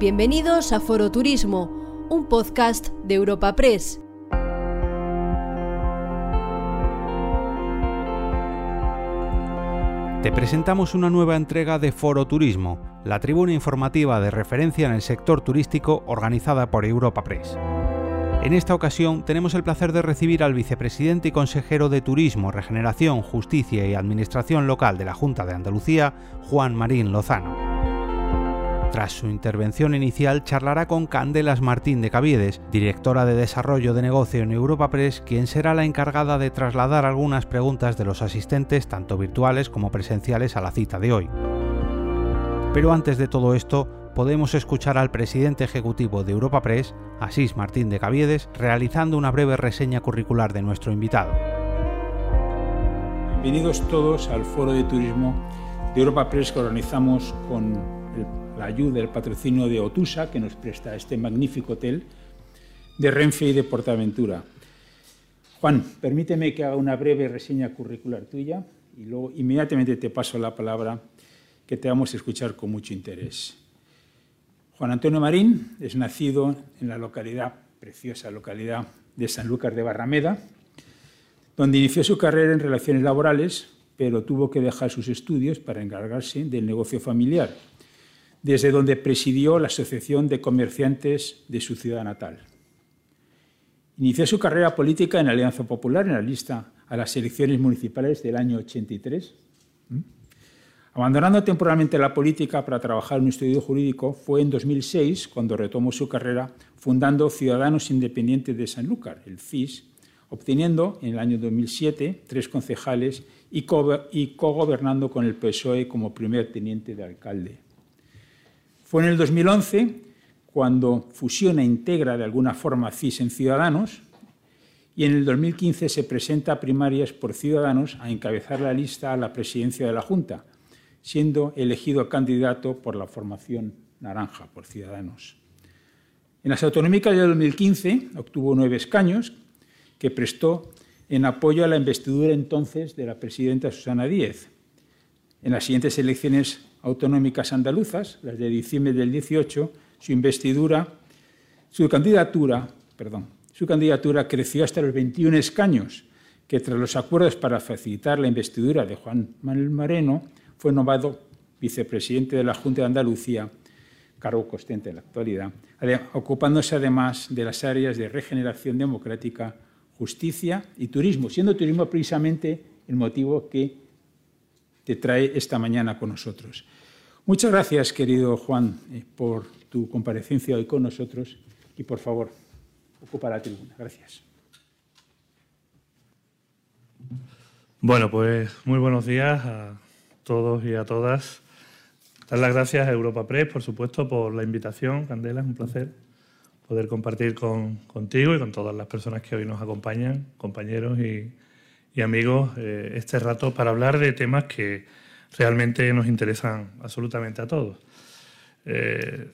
Bienvenidos a Foro Turismo, un podcast de Europa Press. Te presentamos una nueva entrega de Foro Turismo, la tribuna informativa de referencia en el sector turístico organizada por Europa Press. En esta ocasión tenemos el placer de recibir al vicepresidente y consejero de Turismo, Regeneración, Justicia y Administración Local de la Junta de Andalucía, Juan Marín Lozano. Tras su intervención inicial, charlará con Candelas Martín de Caviedes, directora de Desarrollo de Negocio en Europa Press, quien será la encargada de trasladar algunas preguntas de los asistentes, tanto virtuales como presenciales, a la cita de hoy. Pero antes de todo esto, podemos escuchar al presidente ejecutivo de Europa Press, Asís Martín de Caviedes, realizando una breve reseña curricular de nuestro invitado. Bienvenidos todos al Foro de Turismo de Europa Press que organizamos con la ayuda, el patrocinio de Otusa, que nos presta este magnífico hotel, de Renfe y de Portaventura. Juan, permíteme que haga una breve reseña curricular tuya y luego inmediatamente te paso la palabra que te vamos a escuchar con mucho interés. Juan Antonio Marín es nacido en la localidad, preciosa localidad de Sanlúcar de Barrameda, donde inició su carrera en relaciones laborales, pero tuvo que dejar sus estudios para encargarse del negocio familiar desde donde presidió la Asociación de Comerciantes de su ciudad natal. Inició su carrera política en Alianza Popular en la lista a las elecciones municipales del año 83. ¿Mm? Abandonando temporalmente la política para trabajar en un estudio jurídico, fue en 2006 cuando retomó su carrera fundando Ciudadanos Independientes de Sanlúcar, el CIS, obteniendo en el año 2007 tres concejales y cogobernando con el PSOE como primer teniente de alcalde. Fue en el 2011 cuando fusiona e integra de alguna forma CIS en Ciudadanos y en el 2015 se presenta a primarias por Ciudadanos a encabezar la lista a la presidencia de la Junta, siendo elegido candidato por la formación naranja, por Ciudadanos. En las autonómicas de 2015 obtuvo nueve escaños que prestó en apoyo a la investidura entonces de la presidenta Susana Díez. En las siguientes elecciones autonómicas andaluzas, las de diciembre del 18, su investidura, su candidatura, perdón, su candidatura creció hasta los 21 escaños, que tras los acuerdos para facilitar la investidura de Juan Manuel Moreno, fue nombrado vicepresidente de la Junta de Andalucía, cargo constante en la actualidad, ocupándose además de las áreas de regeneración democrática, justicia y turismo, siendo turismo precisamente el motivo que te trae esta mañana con nosotros. Muchas gracias, querido Juan, eh, por tu comparecencia hoy con nosotros y, por favor, ocupa la tribuna. Gracias. Bueno, pues muy buenos días a todos y a todas. Dar las gracias a Europa Press, por supuesto, por la invitación. Candela, es un placer poder compartir contigo y con todas las personas que hoy nos acompañan, compañeros y, y amigos eh, este rato para hablar de temas que realmente nos interesan absolutamente a todos. Eh,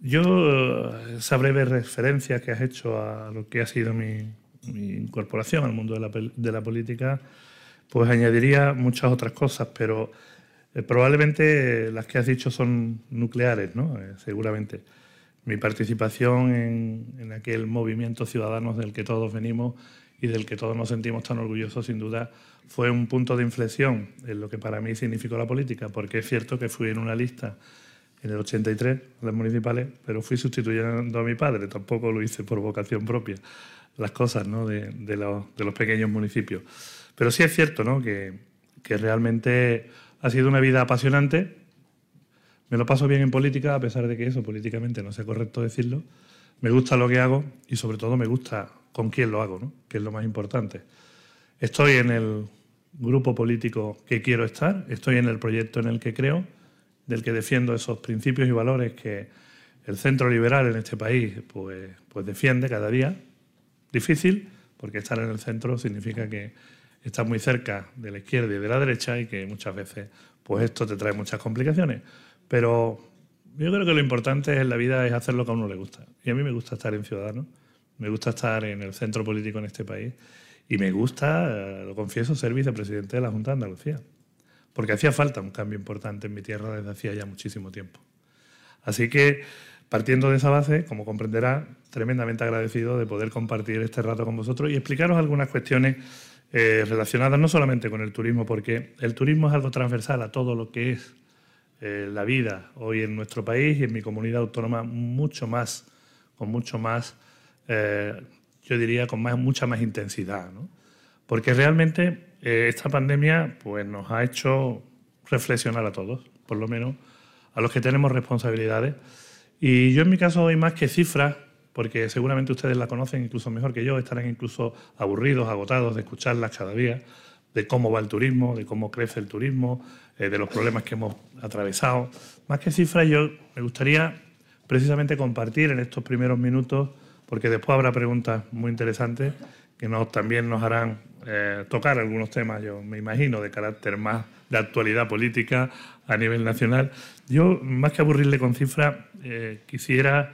yo, esa breve referencia que has hecho a lo que ha sido mi, incorporación al mundo de la, política, pues añadiría muchas otras cosas, pero eh, probablemente las que has dicho son nucleares, ¿no? seguramente. Mi participación en, en aquel movimiento ciudadano del que todos venimos y del que todos nos sentimos tan orgullosos, sin duda, fue un punto de inflexión en lo que para mí significó la política, porque es cierto que fui en una lista en el 83, las municipales, pero fui sustituyendo a mi padre, tampoco lo hice por vocación propia, las cosas ¿no? de, de, los, de, los, pequeños municipios. Pero sí es cierto ¿no? que, que realmente ha sido una vida apasionante. Me lo paso bien en política, a pesar de que eso políticamente no sea correcto decirlo. Me gusta lo que hago y sobre todo me gusta con quién lo hago, ¿no? que es lo más importante. Estoy en el grupo político que quiero estar, estoy en el proyecto en el que creo, del que defiendo esos principios y valores que el centro liberal en este país pues, pues defiende cada día. Difícil, porque estar en el centro significa que estás muy cerca de la izquierda y de la derecha y que muchas veces pues esto te trae muchas complicaciones. Pero yo creo que lo importante en la vida es hacer lo que a uno le gusta. Y a mí me gusta estar en Ciudadanos me gusta estar en el centro político en este país y me gusta, eh, lo confieso, ser vicepresidente de la Junta de Andalucía. Porque hacía falta un cambio importante en mi tierra desde hacía ya muchísimo tiempo. Así que, partiendo de esa base, como comprenderá, tremendamente agradecido de poder compartir este rato con vosotros y explicaros algunas cuestiones eh, relacionadas no solamente con el turismo, porque el turismo es algo transversal a todo lo que es eh, la vida hoy en nuestro país y en mi comunidad autónoma mucho más, con mucho más, eh, yo diría, con más, mucha más intensidad. Porque realmente esta pandemia pues, nos ha hecho reflexionar a todos, por lo menos a los que tenemos responsabilidades. Y yo en mi caso hoy más que cifras, porque seguramente ustedes la conocen incluso mejor que yo, estarán incluso aburridos, agotados de escucharlas cada día, de cómo va el turismo, de cómo crece el turismo, eh, de los problemas que hemos atravesado. Más que cifras, yo me gustaría precisamente compartir en estos primeros minutos, porque después habrá preguntas muy interesantes que también nos harán eh, tocar algunos temas, yo me imagino, de carácter más de actualidad política a nivel nacional. Yo, más que aburrirle con cifras, eh, quisiera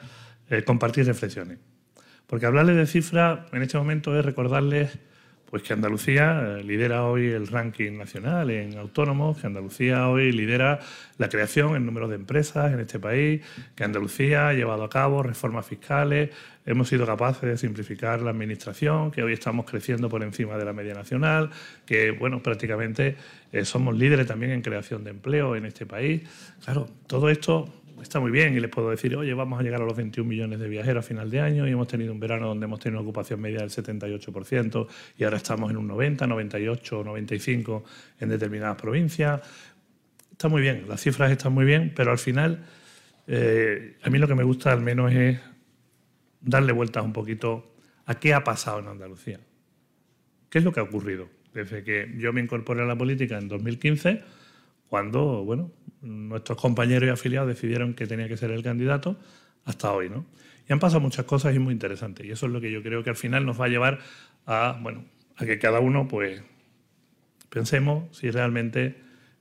eh, compartir reflexiones. Porque hablarles de cifras en este momento es recordarles pues, que Andalucía eh, lidera hoy el ranking nacional en autónomos, que Andalucía hoy lidera la creación en número de empresas en este país, que Andalucía ha llevado a cabo reformas fiscales, hemos sido capaces de simplificar la administración, que hoy estamos creciendo por encima de la media nacional, que bueno, prácticamente eh, somos líderes también en creación de empleo en este país. Claro, todo esto está muy bien y les puedo decir, oye, vamos a llegar a los 21 millones de viajeros a final de año y hemos tenido un verano donde hemos tenido una ocupación media del 78% y ahora estamos en un 90, 98, 95 en determinadas provincias. Está muy bien, las cifras están muy bien, pero al final eh, a mí lo que me gusta al menos es darle vueltas un poquito a qué ha pasado en Andalucía. ¿Qué es lo que ha ocurrido? Desde que yo me incorporé a la política en 2015, cuando, bueno, nuestros compañeros y afiliados decidieron que tenía que ser el candidato hasta hoy, ¿no? Y han pasado muchas cosas y muy interesantes. Y eso es lo que yo creo que al final nos va a llevar a, bueno, a que cada uno, pues, pensemos si realmente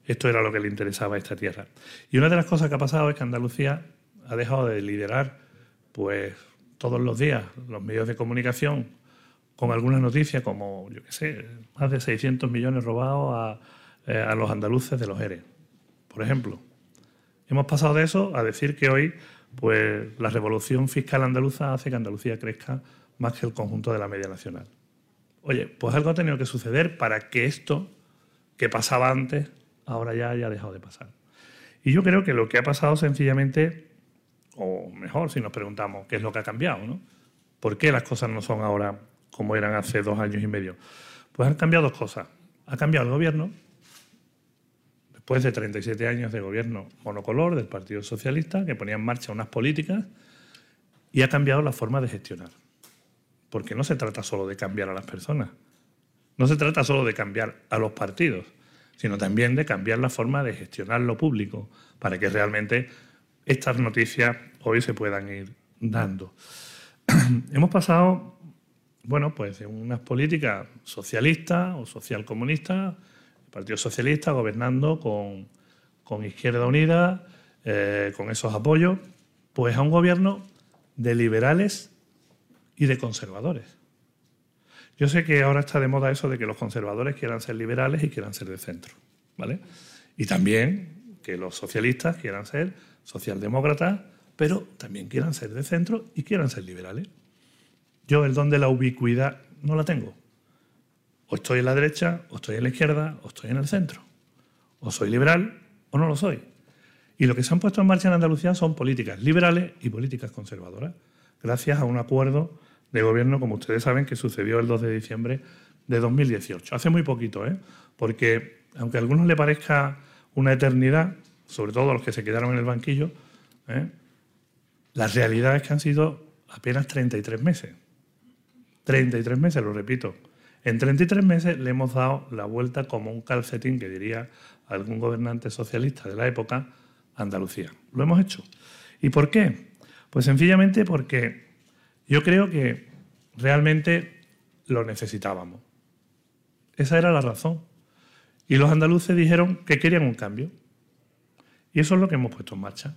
esto era lo que le interesaba a esta tierra. Y una de las cosas que ha pasado es que Andalucía ha dejado de liderar, pues, todos los días los medios de comunicación con algunas noticias como, yo qué sé, más de 600 millones robados a, eh, a los andaluces de los ERE por ejemplo. Hemos pasado de eso a decir que hoy pues, la revolución fiscal andaluza hace que Andalucía crezca más que el conjunto de la media nacional. Oye, pues algo ha tenido que suceder para que esto que pasaba antes ahora ya haya dejado de pasar. Y yo creo que lo que ha pasado sencillamente, o mejor si nos preguntamos qué es lo que ha cambiado, ¿no? ¿Por qué las cosas no son ahora como eran hace dos años y medio? Pues han cambiado dos cosas. Ha cambiado el gobierno, después de 37 años de gobierno monocolor del Partido Socialista, que ponía en marcha unas políticas y ha cambiado la forma de gestionar. Porque no se trata solo de cambiar a las personas, no se trata solo de cambiar a los partidos, sino también de cambiar la forma de gestionar lo público para que realmente estas noticias hoy se puedan ir dando. Hemos pasado, bueno, pues de unas políticas socialistas o socialcomunistas Partido Socialista gobernando con, Izquierda Unida, eh, con esos apoyos, pues a un gobierno de liberales y de conservadores. Yo sé que ahora está de moda eso de que los conservadores quieran ser liberales y quieran ser de centro, ¿vale? Y también que los socialistas quieran ser socialdemócratas, pero también quieran ser de centro y quieran ser liberales. Yo el don de la ubicuidad no la tengo. O estoy en la derecha, o estoy en la izquierda, o estoy en el centro. O soy liberal o no lo soy. Y lo que se han puesto en marcha en Andalucía son políticas liberales y políticas conservadoras, gracias a un acuerdo de gobierno, como ustedes saben, que sucedió el 2 de diciembre de 2018. Hace muy poquito, ¿eh? porque aunque a algunos le parezca una eternidad, sobre todo a los que se quedaron en el banquillo, ¿eh? la realidad es que han sido apenas 33 meses. 33 meses, lo repito. En 33 meses le hemos dado la vuelta como un calcetín, que diría algún gobernante socialista de la época, a Andalucía. Lo hemos hecho. ¿Y por qué? Pues sencillamente porque yo creo que realmente lo necesitábamos. Esa era la razón. Y los andaluces dijeron que querían un cambio. Y eso es lo que hemos puesto en marcha.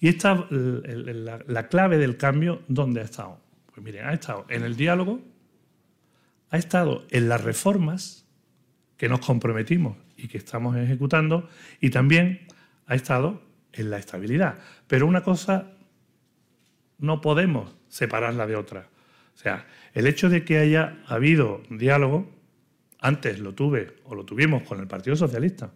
Y esta, la, la clave del cambio, ¿dónde ha estado? Pues miren, ha estado en el diálogo ha estado en las reformas que nos comprometimos y que estamos ejecutando y también ha estado en la estabilidad. Pero una cosa no podemos separarla de otra. O sea, el hecho de que haya habido diálogo, antes lo tuve o lo tuvimos con el Partido Socialista,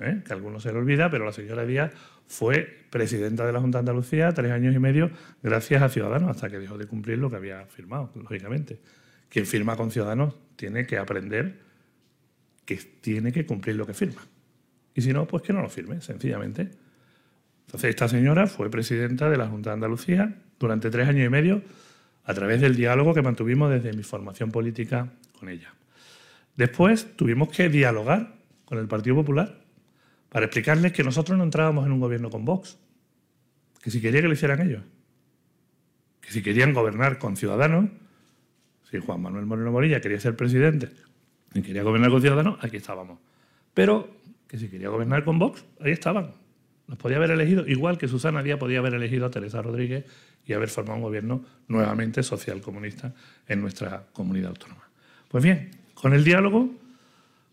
¿eh? que algunos se le olvida, pero la señora Díaz fue presidenta de la Junta de Andalucía tres años y medio gracias a Ciudadanos, hasta que dejó de cumplir lo que había firmado, lógicamente. Quien firma con Ciudadanos tiene que aprender que tiene que cumplir lo que firma. Y si no, pues que no lo firme, sencillamente. Entonces, esta señora fue presidenta de la Junta de Andalucía durante tres años y medio a través del diálogo que mantuvimos desde mi formación política con ella. Después tuvimos que dialogar con el Partido Popular para explicarles que nosotros no entrábamos en un gobierno con Vox, que si quería que lo hicieran ellos, que si querían gobernar con ciudadanos, si Juan Manuel Moreno Morilla quería ser presidente y quería gobernar con ciudadanos, aquí estábamos. Pero que si quería gobernar con Vox, ahí estaban, nos podía haber elegido, igual que Susana Díaz podía haber elegido a Teresa Rodríguez y haber formado un gobierno nuevamente social comunista en nuestra comunidad autónoma. Pues bien, con el diálogo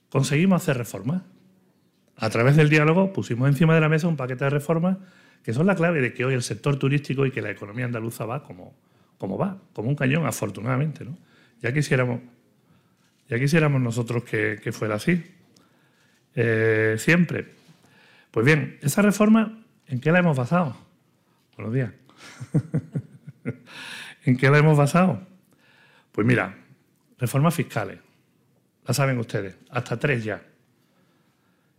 conseguimos hacer reformas. A través del diálogo pusimos encima de la mesa un paquete de reformas que son la clave de que hoy el sector turístico y que la economía andaluza va como, como va, como un cañón, afortunadamente. ¿no? Ya, quisiéramos, ya quisiéramos nosotros que, fuera así. Eh, siempre pues bien, esa reforma, ¿en qué la hemos basado? Buenos días. ¿En qué la hemos basado? Pues mira, reformas fiscales. La saben ustedes, hasta tres ya.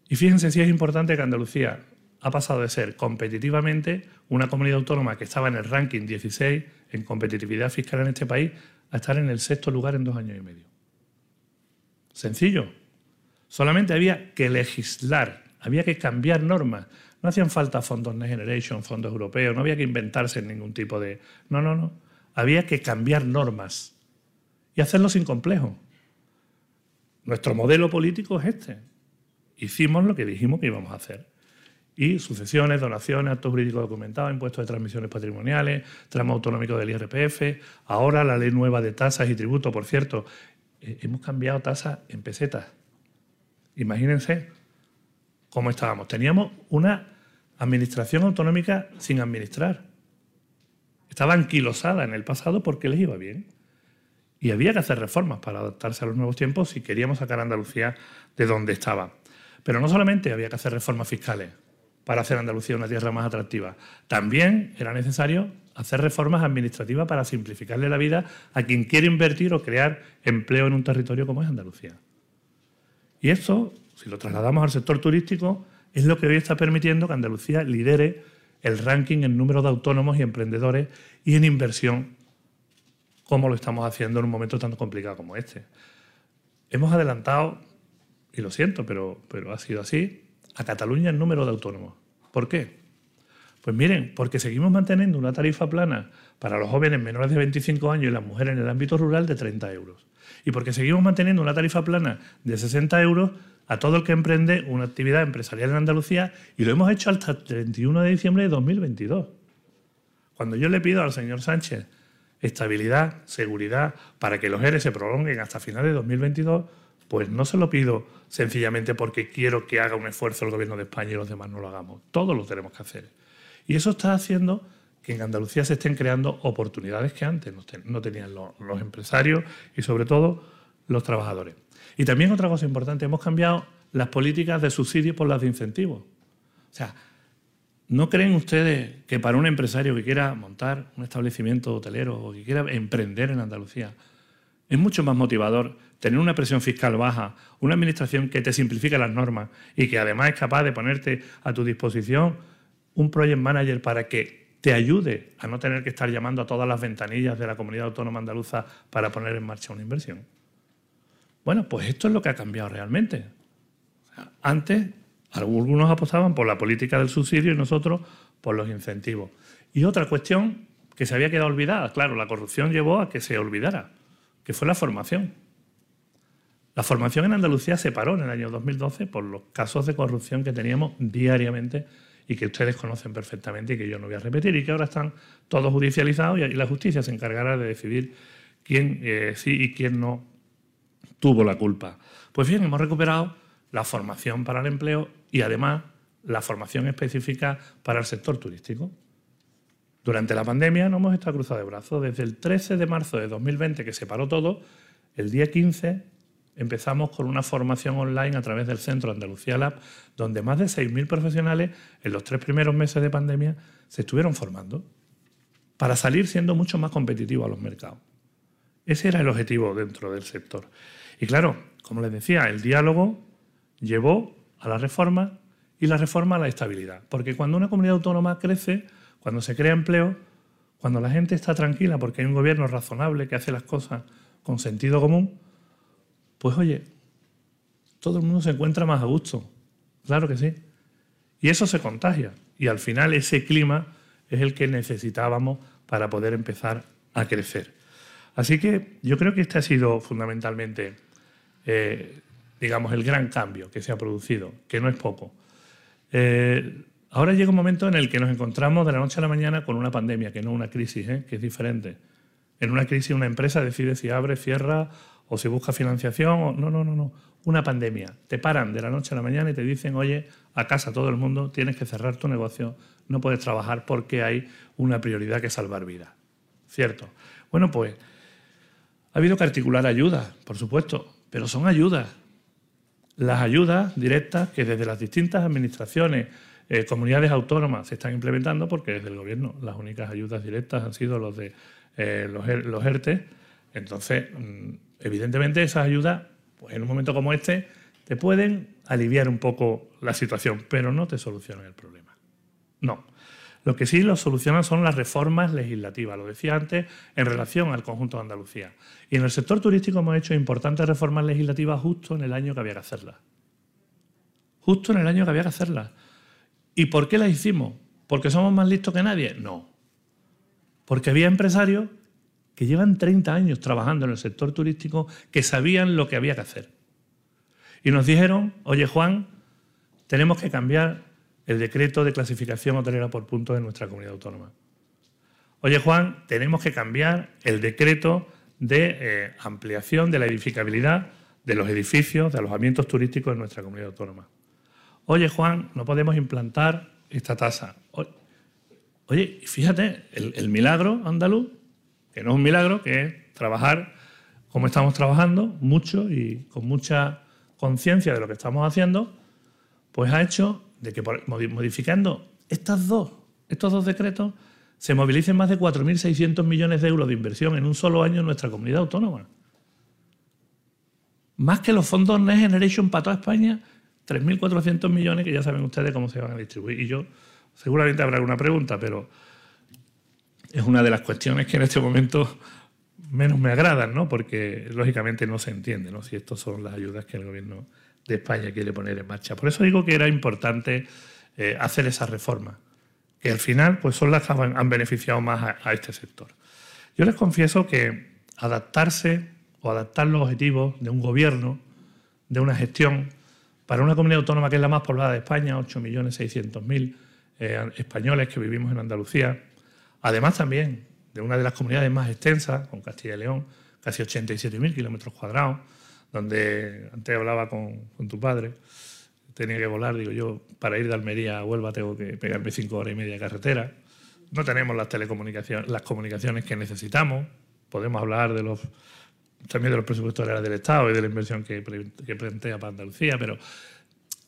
Y fíjense si es importante que Andalucía ha pasado de ser competitivamente una comunidad autónoma que estaba en el ranking 16 en competitividad fiscal en este país a estar en el sexto lugar en dos años y medio. Sencillo. Solamente había que legislar había que cambiar normas. No hacían falta fondos Next Generation, fondos europeos, no había que inventarse ningún tipo de... No, no, no. Había que cambiar normas y hacerlo sin complejo. Nuestro modelo político es este. Hicimos lo que dijimos que íbamos a hacer. Y sucesiones, donaciones, actos jurídicos documentados, impuestos de transmisiones patrimoniales, tramo autonómico del IRPF, ahora la ley nueva de tasas y tributos, por cierto, eh, hemos cambiado tasas en pesetas. Imagínense, cómo estábamos. Teníamos una administración autonómica sin administrar. Estaba anquilosada en el pasado porque les iba bien. Y había que hacer reformas para adaptarse a los nuevos tiempos si queríamos sacar a Andalucía de donde estaba. Pero no solamente había que hacer reformas fiscales para hacer Andalucía una tierra más atractiva, también era necesario hacer reformas administrativas para simplificarle la vida a quien quiere invertir o crear empleo en un territorio como es Andalucía. Y eso si lo trasladamos al sector turístico, es lo que hoy está permitiendo que Andalucía lidere el ranking en número de autónomos y emprendedores y en inversión, como lo estamos haciendo en un momento tan complicado como este. Hemos adelantado, y lo siento, pero, pero ha sido así, a Cataluña el número de autónomos. ¿Por qué? Pues miren, porque seguimos manteniendo una tarifa plana para los jóvenes menores de 25 años y las mujeres en el ámbito rural de 30 euros. Y porque seguimos manteniendo una tarifa plana de 60 euros a todo el que emprende una actividad empresarial en Andalucía y lo hemos hecho hasta el 31 de diciembre de 2022. Cuando yo le pido al señor Sánchez estabilidad, seguridad, para que los ERE se prolonguen hasta finales de 2022, pues no se lo pido sencillamente porque quiero que haga un esfuerzo el gobierno de España y los demás no lo hagamos. Todos lo tenemos que hacer. Y eso está haciendo que en Andalucía se estén creando oportunidades que antes no tenían los empresarios y sobre todo los trabajadores. Y también otra cosa importante, hemos cambiado las políticas de subsidio por las de incentivos. O sea, ¿no creen ustedes que para un empresario que quiera montar un establecimiento hotelero o que quiera emprender en Andalucía, es mucho más motivador tener una presión fiscal baja, una administración que te simplifique las normas y que además es capaz de ponerte a tu disposición un project manager para que te ayude a no tener que estar llamando a todas las ventanillas de la comunidad autónoma andaluza para poner en marcha una inversión? Bueno, pues esto es lo que ha cambiado realmente. antes, algunos apostaban por la política del subsidio y nosotros por los incentivos. Y otra cuestión que se había quedado olvidada, claro, la corrupción llevó a que se olvidara, que fue la formación. La formación en Andalucía se paró en el año 2012 por los casos de corrupción que teníamos diariamente y que ustedes conocen perfectamente y que yo no voy a repetir y que ahora están todos judicializados y la justicia se encargará de decidir quién eh, sí y quién no tuvo la culpa. Pues bien, hemos recuperado la formación para el empleo y además la formación específica para el sector turístico. Durante la pandemia no hemos estado cruzados de brazos. Desde el 13 de marzo de 2020, que se paró todo, el día 15 empezamos con una formación online a través del Centro Andalucía Lab, donde más de 6.000 profesionales en los tres primeros meses de pandemia se estuvieron formando para salir siendo mucho más competitivos a los mercados. Ese era el objetivo dentro del sector. Y claro, como les decía, el diálogo llevó a la reforma y la reforma a la estabilidad. Porque cuando una comunidad autónoma crece, cuando se crea empleo, cuando la gente está tranquila porque hay un gobierno razonable que hace las cosas con sentido común, pues oye, todo el mundo se encuentra más a gusto. Claro que sí. Y eso se contagia. Y al final ese clima es el que necesitábamos para poder empezar a crecer. Así que yo creo que este ha sido fundamentalmente, eh, digamos, el gran cambio que se ha producido, que no es poco. Eh, ahora llega un momento en el que nos encontramos de la noche a la mañana con una pandemia, que no una crisis, ¿eh? que es diferente. En una crisis una empresa decide si abre, cierra o si busca financiación. O... No, no, no, no. Una pandemia. Te paran de la noche a la mañana y te dicen, oye, a casa todo el mundo, tienes que cerrar tu negocio, no puedes trabajar porque hay una prioridad que salvar vidas. ¿Cierto? Bueno, pues ha habido que articular ayudas, por supuesto, pero son ayudas. Las ayudas directas que desde las distintas administraciones, eh, comunidades autónomas se están implementando, porque desde el gobierno las únicas ayudas directas han sido los de eh, los, los ERTE. Entonces, mm, evidentemente esas ayudas, pues en un momento como este, te pueden aliviar un poco la situación, pero no te solucionan el problema. No. Lo que sí lo solucionan son las reformas legislativas, lo decía antes, en relación al conjunto de Andalucía. Y en el sector turístico hemos hecho importantes reformas legislativas justo en el año que había que hacerlas. Justo en el año que había que hacerlas. ¿Y por qué las hicimos? ¿Porque somos más listos que nadie? No. Porque había empresarios que llevan 30 años trabajando en el sector turístico que sabían lo que había que hacer. Y nos dijeron, oye Juan, tenemos que cambiar el decreto de clasificación hotelera por puntos de nuestra comunidad autónoma. Oye Juan, tenemos que cambiar el decreto de eh, ampliación de la edificabilidad de los edificios de alojamientos turísticos en nuestra comunidad autónoma. Oye Juan, no podemos implantar esta tasa. Oye, fíjate, el milagro andaluz que no es un milagro, que es trabajar como estamos trabajando, mucho y con mucha conciencia de lo que estamos haciendo, pues ha hecho de que modificando estas dos, estos dos decretos se movilicen más de 4.600 millones de euros de inversión en un solo año en nuestra comunidad autónoma. Más que los fondos Next Generation para toda España, 3.400 millones que ya saben ustedes cómo se van a distribuir. Y yo, seguramente habrá alguna pregunta, pero es una de las cuestiones que en este momento menos me agradan, ¿no? porque lógicamente no se entiende ¿no? si estas son las ayudas que el gobierno de España quiere poner en marcha. Por eso digo que era importante eh, hacer esa reforma, que al final pues, son las que han beneficiado más a, este sector. Yo les confieso que adaptarse o adaptar los objetivos de un gobierno, de una gestión, para una comunidad autónoma que es la más poblada de España, 8.600.000 eh, españoles que vivimos en Andalucía, Además también de una de las comunidades más extensas, con Castilla y León, casi 87.000 kilómetros cuadrados, donde antes hablaba con, tu padre, tenía que volar, digo yo, para ir de Almería a Huelva tengo que pegarme cinco horas y media de carretera. No tenemos las telecomunicaciones, las comunicaciones que necesitamos. Podemos hablar de los también de los presupuestos del Estado y de la inversión que, que plantea para Andalucía, pero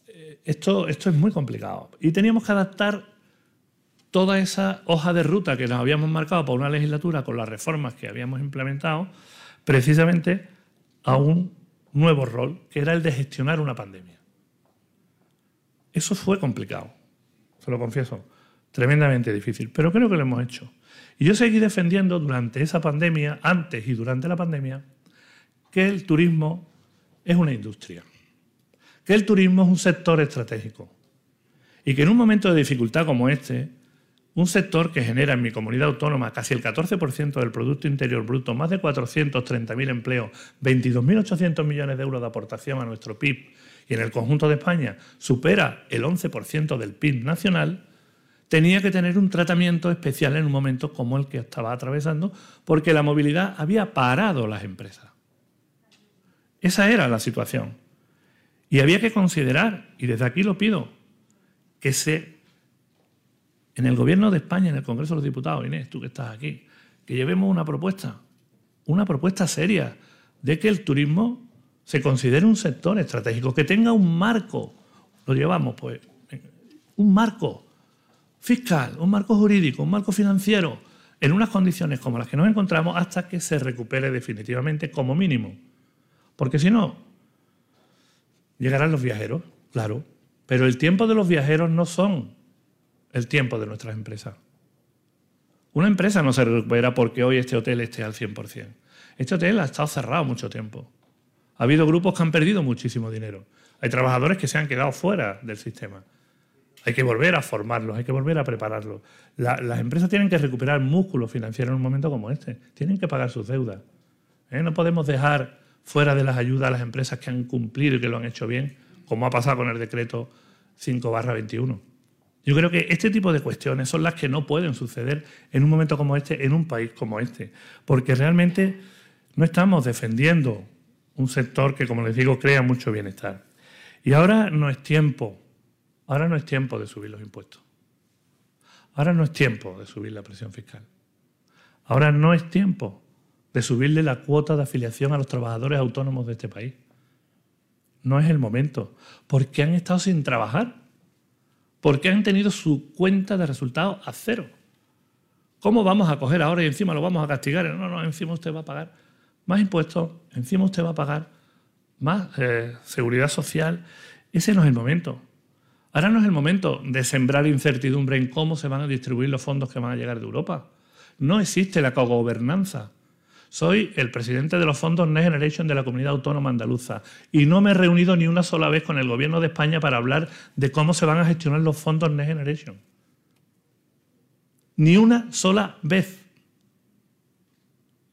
eh, esto, esto es muy complicado. Y teníamos que adaptar toda esa hoja de ruta que nos habíamos marcado para una legislatura con las reformas que habíamos implementado, precisamente a un nuevo rol, que era el de gestionar una pandemia. Eso fue complicado, se lo confieso, tremendamente difícil, pero creo que lo hemos hecho. Y yo seguí defendiendo durante esa pandemia, antes y durante la pandemia, que el turismo es una industria, que el turismo es un sector estratégico y que en un momento de dificultad como este, un sector que genera en mi comunidad autónoma casi el 14% del Producto Interior Bruto, más de 430.000 empleos, 22.800 millones de euros de aportación a nuestro PIB y en el conjunto de España supera el 11% del PIB nacional, tenía que tener un tratamiento especial en un momento como el que estaba atravesando, porque la movilidad había parado las empresas. Esa era la situación. Y había que considerar, y desde aquí lo pido, que se en el gobierno de España, en el Congreso de los Diputados, Inés, tú que estás aquí, que llevemos una propuesta, una propuesta seria de que el turismo se considere un sector estratégico, que tenga un marco, lo llevamos pues, un marco fiscal, un marco jurídico, un marco financiero, en unas condiciones como las que nos encontramos hasta que se recupere definitivamente como mínimo. Porque si no, llegarán los viajeros, claro, pero el tiempo de los viajeros no son el tiempo de nuestras empresas. Una empresa no se recupera porque hoy este hotel esté al 100%. Este hotel ha estado cerrado mucho tiempo. Ha habido grupos que han perdido muchísimo dinero. Hay trabajadores que se han quedado fuera del sistema. Hay que volver a formarlos, hay que volver a prepararlos. las empresas tienen que recuperar músculo financiero en un momento como este. Tienen que pagar sus deudas. ¿eh? No podemos dejar fuera de las ayudas a las empresas que han cumplido y que lo han hecho bien, como ha pasado con el decreto 5 21. Yo creo que este tipo de cuestiones son las que no pueden suceder en un momento como este, en un país como este, porque realmente no estamos defendiendo un sector que, como les digo, crea mucho bienestar. Y ahora no es tiempo Ahora no es tiempo de subir los impuestos. Ahora no es tiempo de subir la presión fiscal. Ahora no es tiempo de subirle la cuota de afiliación a los trabajadores autónomos de este país. No es el momento, porque han estado sin trabajar, porque han tenido su cuenta de resultados a cero. ¿Cómo vamos a coger ahora y encima lo vamos a castigar? No, no, encima usted va a pagar más impuestos, encima usted va a pagar más eh, seguridad social. Ese no es el momento. Ahora no es el momento de sembrar incertidumbre en cómo se van a distribuir los fondos que van a llegar de Europa. No existe la cogobernanza. Soy el presidente de los fondos Next Generation de la Comunidad Autónoma Andaluza y no me he reunido ni una sola vez con el Gobierno de España para hablar de cómo se van a gestionar los fondos Next Generation. Ni una sola vez.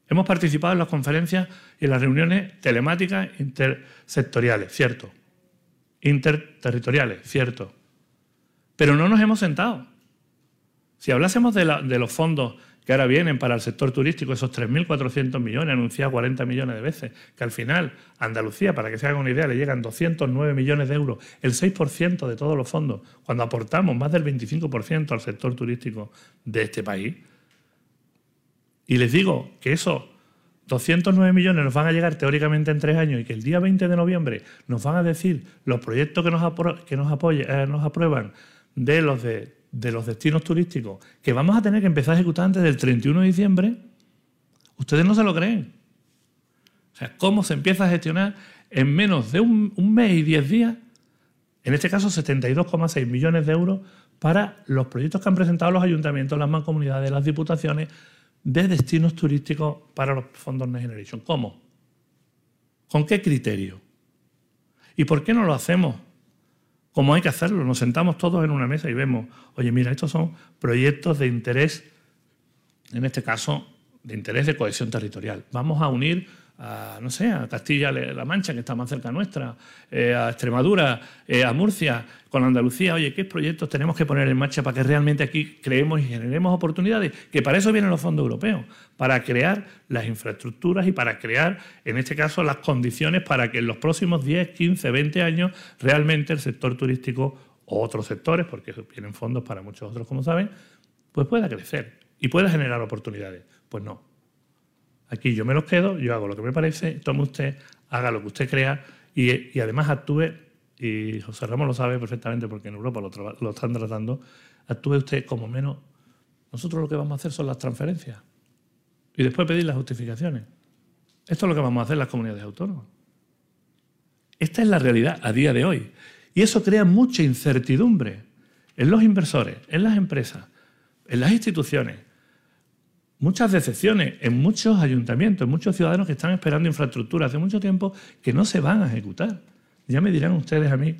Hemos participado en las conferencias y en las reuniones telemáticas intersectoriales, cierto interterritoriales, cierto. Pero no nos hemos sentado. Si hablásemos de, los fondos que ahora vienen para el sector turístico, esos 3.400 millones, anunciados 40 millones de veces, que al final Andalucía, para que se hagan una idea, le llegan 209 millones de euros, el 6% de todos los fondos, cuando aportamos más del 25% al sector turístico de este país. Y les digo que eso 209 millones nos van a llegar teóricamente en tres años y que el día 20 de noviembre nos van a decir los proyectos que nos, que nos, eh, nos aprueban de los, de, los destinos turísticos que vamos a tener que empezar a ejecutar antes del 31 de diciembre, ustedes no se lo creen. O sea, ¿cómo se empieza a gestionar en menos de un, un mes y diez días, en este caso 72,6 millones de euros, para los proyectos que han presentado los ayuntamientos, las mancomunidades, las diputaciones, de destinos turísticos para los fondos Next Generation. ¿Cómo? ¿Con qué criterio? ¿Y por qué no lo hacemos como hay que hacerlo? Nos sentamos todos en una mesa y vemos, oye, mira, estos son proyectos de interés, en este caso, de interés de cohesión territorial. Vamos a unir a, no sé, a Castilla-La Mancha, que está más cerca nuestra, eh, a Extremadura, eh, a Murcia, con Andalucía. Oye, ¿qué proyectos tenemos que poner en marcha para que realmente aquí creemos y generemos oportunidades? Que para eso vienen los fondos europeos, para crear las infraestructuras y para crear, en este caso, las condiciones para que en los próximos 10, 15, 20 años realmente el sector turístico o otros sectores, porque vienen fondos para muchos otros, como saben, pues pueda crecer y pueda generar oportunidades. Pues no, Aquí yo me los quedo, yo hago lo que me parece, tome usted, haga lo que usted crea y, además actúe, y José Ramos lo sabe perfectamente porque en Europa lo, están tratando, actúe usted como menos. Nosotros lo que vamos a hacer son las transferencias y después pedir las justificaciones. Esto es lo que vamos a hacer las comunidades autónomas. Esta es la realidad a día de hoy. Y eso crea mucha incertidumbre en los inversores, en las empresas, en las instituciones, muchas decepciones en muchos ayuntamientos, en muchos ciudadanos que están esperando infraestructura hace mucho tiempo que no se van a ejecutar. Ya me dirán ustedes a mí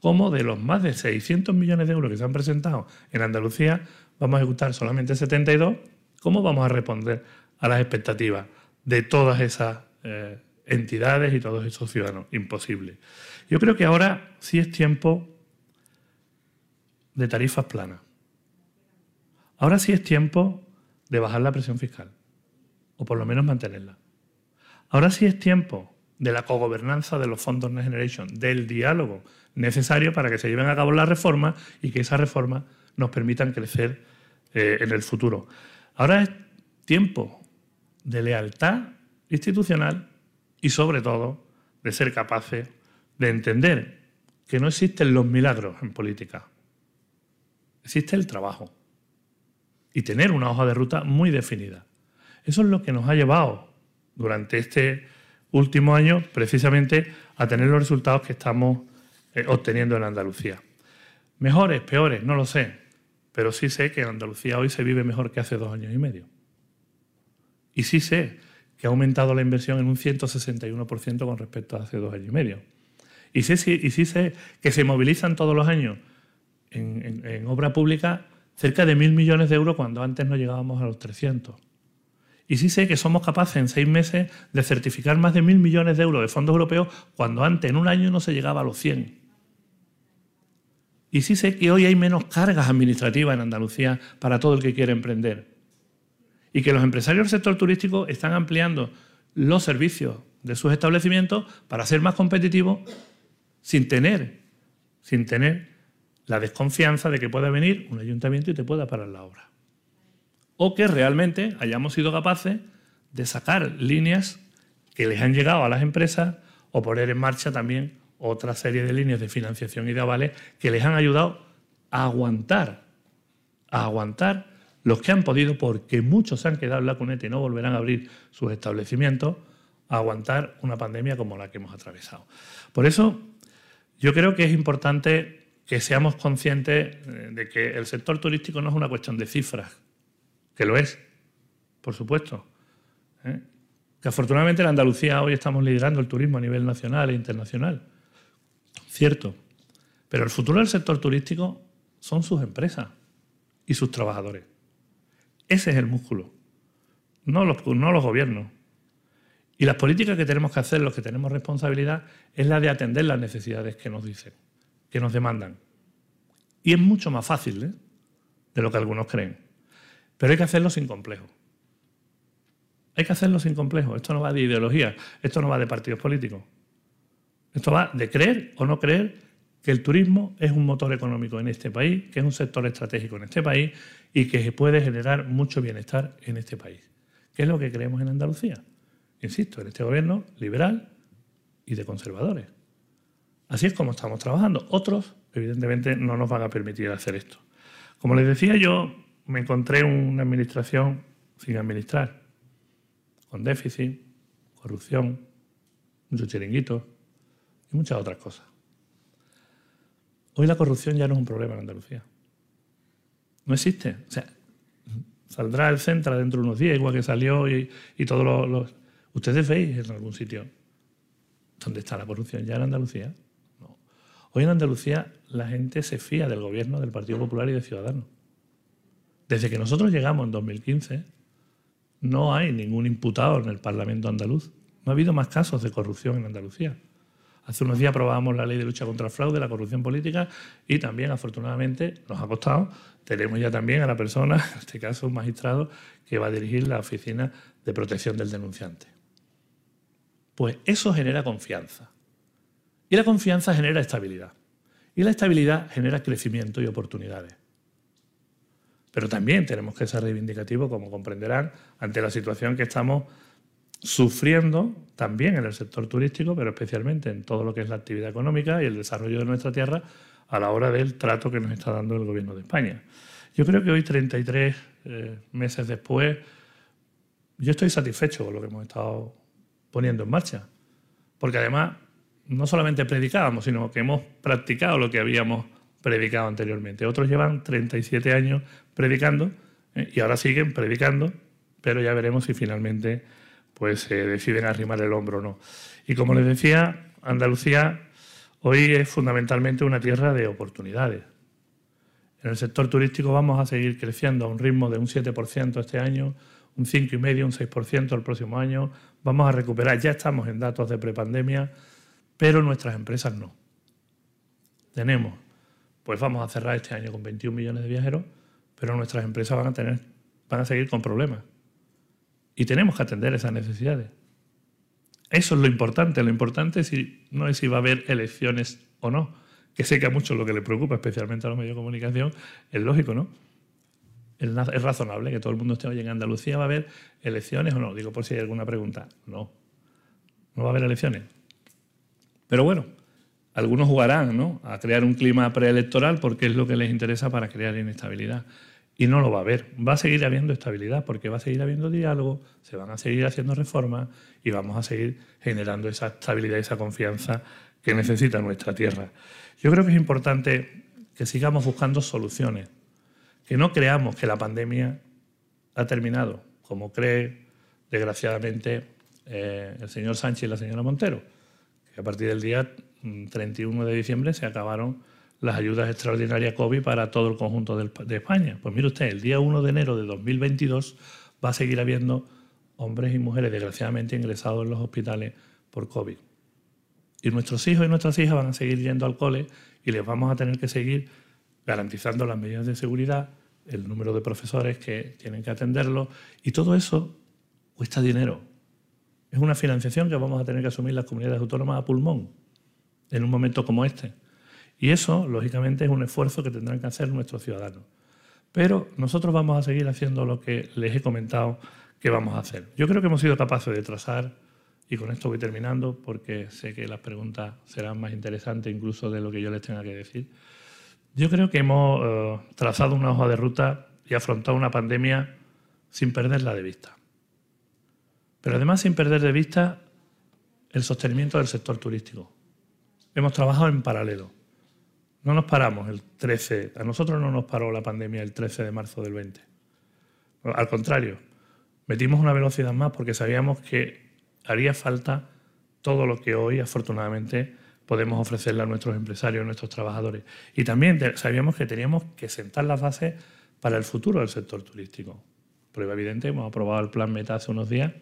cómo de los más de 600 millones de euros que se han presentado en Andalucía vamos a ejecutar solamente 72. ¿Cómo vamos a responder a las expectativas de todas esas eh, entidades y todos esos ciudadanos? Imposible. Yo creo que ahora sí es tiempo de tarifas planas. Ahora sí es tiempo de bajar la presión fiscal, o por lo menos mantenerla. Ahora sí es tiempo de la cogobernanza de los fondos Next Generation, del diálogo necesario para que se lleven a cabo las reformas y que esas reformas nos permitan crecer eh, en el futuro. Ahora es tiempo de lealtad institucional y sobre todo de ser capaces de entender que no existen los milagros en política. Existe el trabajo y tener una hoja de ruta muy definida. Eso es lo que nos ha llevado durante este último año precisamente a tener los resultados que estamos eh, obteniendo en Andalucía. Mejores, peores, no lo sé, pero sí sé que en Andalucía hoy se vive mejor que hace dos años y medio. Y sí sé que ha aumentado la inversión en un 161% con respecto a hace dos años y medio. Y sí, y sí sé que se movilizan todos los años en, obra pública cerca de mil millones de euros cuando antes no llegábamos a los 300. Y sí sé que somos capaces en seis meses de certificar más de mil millones de euros de fondos europeos cuando antes en un año no se llegaba a los 100. Y sí sé que hoy hay menos cargas administrativas en Andalucía para todo el que quiere emprender. Y que los empresarios del sector turístico están ampliando los servicios de sus establecimientos para ser más competitivos sin tener, sin tener la desconfianza de que pueda venir un ayuntamiento y te pueda parar la obra. O que realmente hayamos sido capaces de sacar líneas que les han llegado a las empresas o poner en marcha también otra serie de líneas de financiación y de avales que les han ayudado a aguantar, a aguantar los que han podido, porque muchos se han quedado en la cuneta y no volverán a abrir sus establecimientos, a aguantar una pandemia como la que hemos atravesado. Por eso, yo creo que es importante que seamos conscientes eh, de que el sector turístico no es una cuestión de cifras, que lo es, por supuesto. ¿eh? Que afortunadamente en Andalucía hoy estamos liderando el turismo a nivel nacional e internacional. Cierto. Pero el futuro del sector turístico son sus empresas y sus trabajadores. Ese es el músculo, no los, no los gobiernos. Y las políticas que tenemos que hacer, los que tenemos responsabilidad, es la de atender las necesidades que nos dicen que nos demandan. Y es mucho más fácil ¿eh? de lo que algunos creen. Pero hay que hacerlo sin complejo. Hay que hacerlo sin complejo. Esto no va de ideología, esto no va de partidos políticos. Esto va de creer o no creer que el turismo es un motor económico en este país, que es un sector estratégico en este país y que puede generar mucho bienestar en este país. ¿Qué es lo que creemos en Andalucía? Insisto, en este gobierno liberal y de conservadores. Así es como estamos trabajando. Otros, evidentemente, no nos van a permitir hacer esto. Como les decía, yo me encontré una administración sin administrar, con déficit, corrupción, muchos chiringuitos y muchas otras cosas. Hoy la corrupción ya no es un problema en Andalucía. No existe. O sea, saldrá el centro dentro de unos días, igual que salió y, todos los... ¿Ustedes veis en algún sitio dónde está la corrupción ya en Andalucía? Hoy en Andalucía la gente se fía del gobierno del Partido Popular y de Ciudadanos. Desde que nosotros llegamos en 2015, no hay ningún imputado en el Parlamento andaluz. No ha habido más casos de corrupción en Andalucía. Hace unos días aprobábamos la ley de lucha contra el fraude, la corrupción política y también, afortunadamente, nos ha costado. Tenemos ya también a la persona, en este caso un magistrado, que va a dirigir la Oficina de Protección del Denunciante. Pues eso genera confianza. Y la confianza genera estabilidad. Y la estabilidad genera crecimiento y oportunidades. Pero también tenemos que ser reivindicativos, como comprenderán, ante la situación que estamos sufriendo también en el sector turístico, pero especialmente en todo lo que es la actividad económica y el desarrollo de nuestra tierra a la hora del trato que nos está dando el Gobierno de España. Yo creo que hoy, 33 eh, meses después, yo estoy satisfecho con lo que hemos estado poniendo en marcha, porque además no solamente predicábamos, sino que hemos practicado lo que habíamos predicado anteriormente. Otros llevan 37 años predicando eh, y ahora siguen predicando, pero ya veremos si finalmente pues, se deciden arrimar el hombro o no. Y como les decía, Andalucía hoy es fundamentalmente una tierra de oportunidades. En el sector turístico vamos a seguir creciendo a un ritmo de un 7% este año, un 5,5%, un 6% el próximo año. Vamos a recuperar, ya estamos en datos de prepandemia, pero nuestras empresas no. Tenemos, pues vamos a cerrar este año con 21 millones de viajeros, pero nuestras empresas van a tener, van a seguir con problemas. Y tenemos que atender esas necesidades. Eso es lo importante. Lo importante si, no es si va a haber elecciones o no, que sé que a muchos lo que les preocupa, especialmente a los medios de comunicación, es lógico, ¿no? Es razonable que todo el mundo esté, oye, en Andalucía va a haber elecciones o no. Digo, por si hay alguna pregunta. No, no va a haber elecciones. Pero bueno, algunos jugarán ¿no? a crear un clima preelectoral porque es lo que les interesa para crear inestabilidad. Y no lo va a haber. Va a seguir habiendo estabilidad porque va a seguir habiendo diálogo, se van a seguir haciendo reformas y vamos a seguir generando esa estabilidad y esa confianza que necesita nuestra tierra. Yo creo que es importante que sigamos buscando soluciones que no creamos que la pandemia ha terminado, como cree desgraciadamente eh, el señor Sánchez y la señora Montero, a partir del día 31 mm, de diciembre se acabaron las ayudas extraordinarias COVID para todo el conjunto de España. Pues mire usted, el día 1 de enero de 2022 va a seguir habiendo hombres y mujeres desgraciadamente ingresados en los hospitales por COVID. Y nuestros hijos y nuestras hijas van a seguir yendo al cole y les vamos a tener que seguir garantizando las medidas de seguridad, el número de profesores que tienen que atenderlo, y todo eso cuesta dinero. Es una financiación que vamos a tener que asumir las comunidades autónomas a pulmón en un momento como este. Y eso, lógicamente, es un esfuerzo que tendrán que hacer nuestros ciudadanos. Pero nosotros vamos a seguir haciendo lo que les he comentado que vamos a hacer. Yo creo que hemos sido capaces de trazar, y con esto voy terminando, porque sé que las preguntas serán más interesantes incluso de lo que yo les tenga que decir. Yo creo que hemos eh, trazado una hoja de ruta y afrontado una pandemia sin perderla de vista. Pero además sin perder de vista el sostenimiento del sector turístico. Hemos trabajado en paralelo. No nos paramos el 13, a nosotros no nos paró la pandemia el 13 de marzo del 20. Al contrario, metimos una velocidad más porque sabíamos que haría falta todo lo que hoy afortunadamente podemos ofrecerle a nuestros empresarios, a nuestros trabajadores. Y también sabíamos que teníamos que sentar las bases para el futuro del sector turístico. Prueba evidente, hemos aprobado el plan Meta hace unos días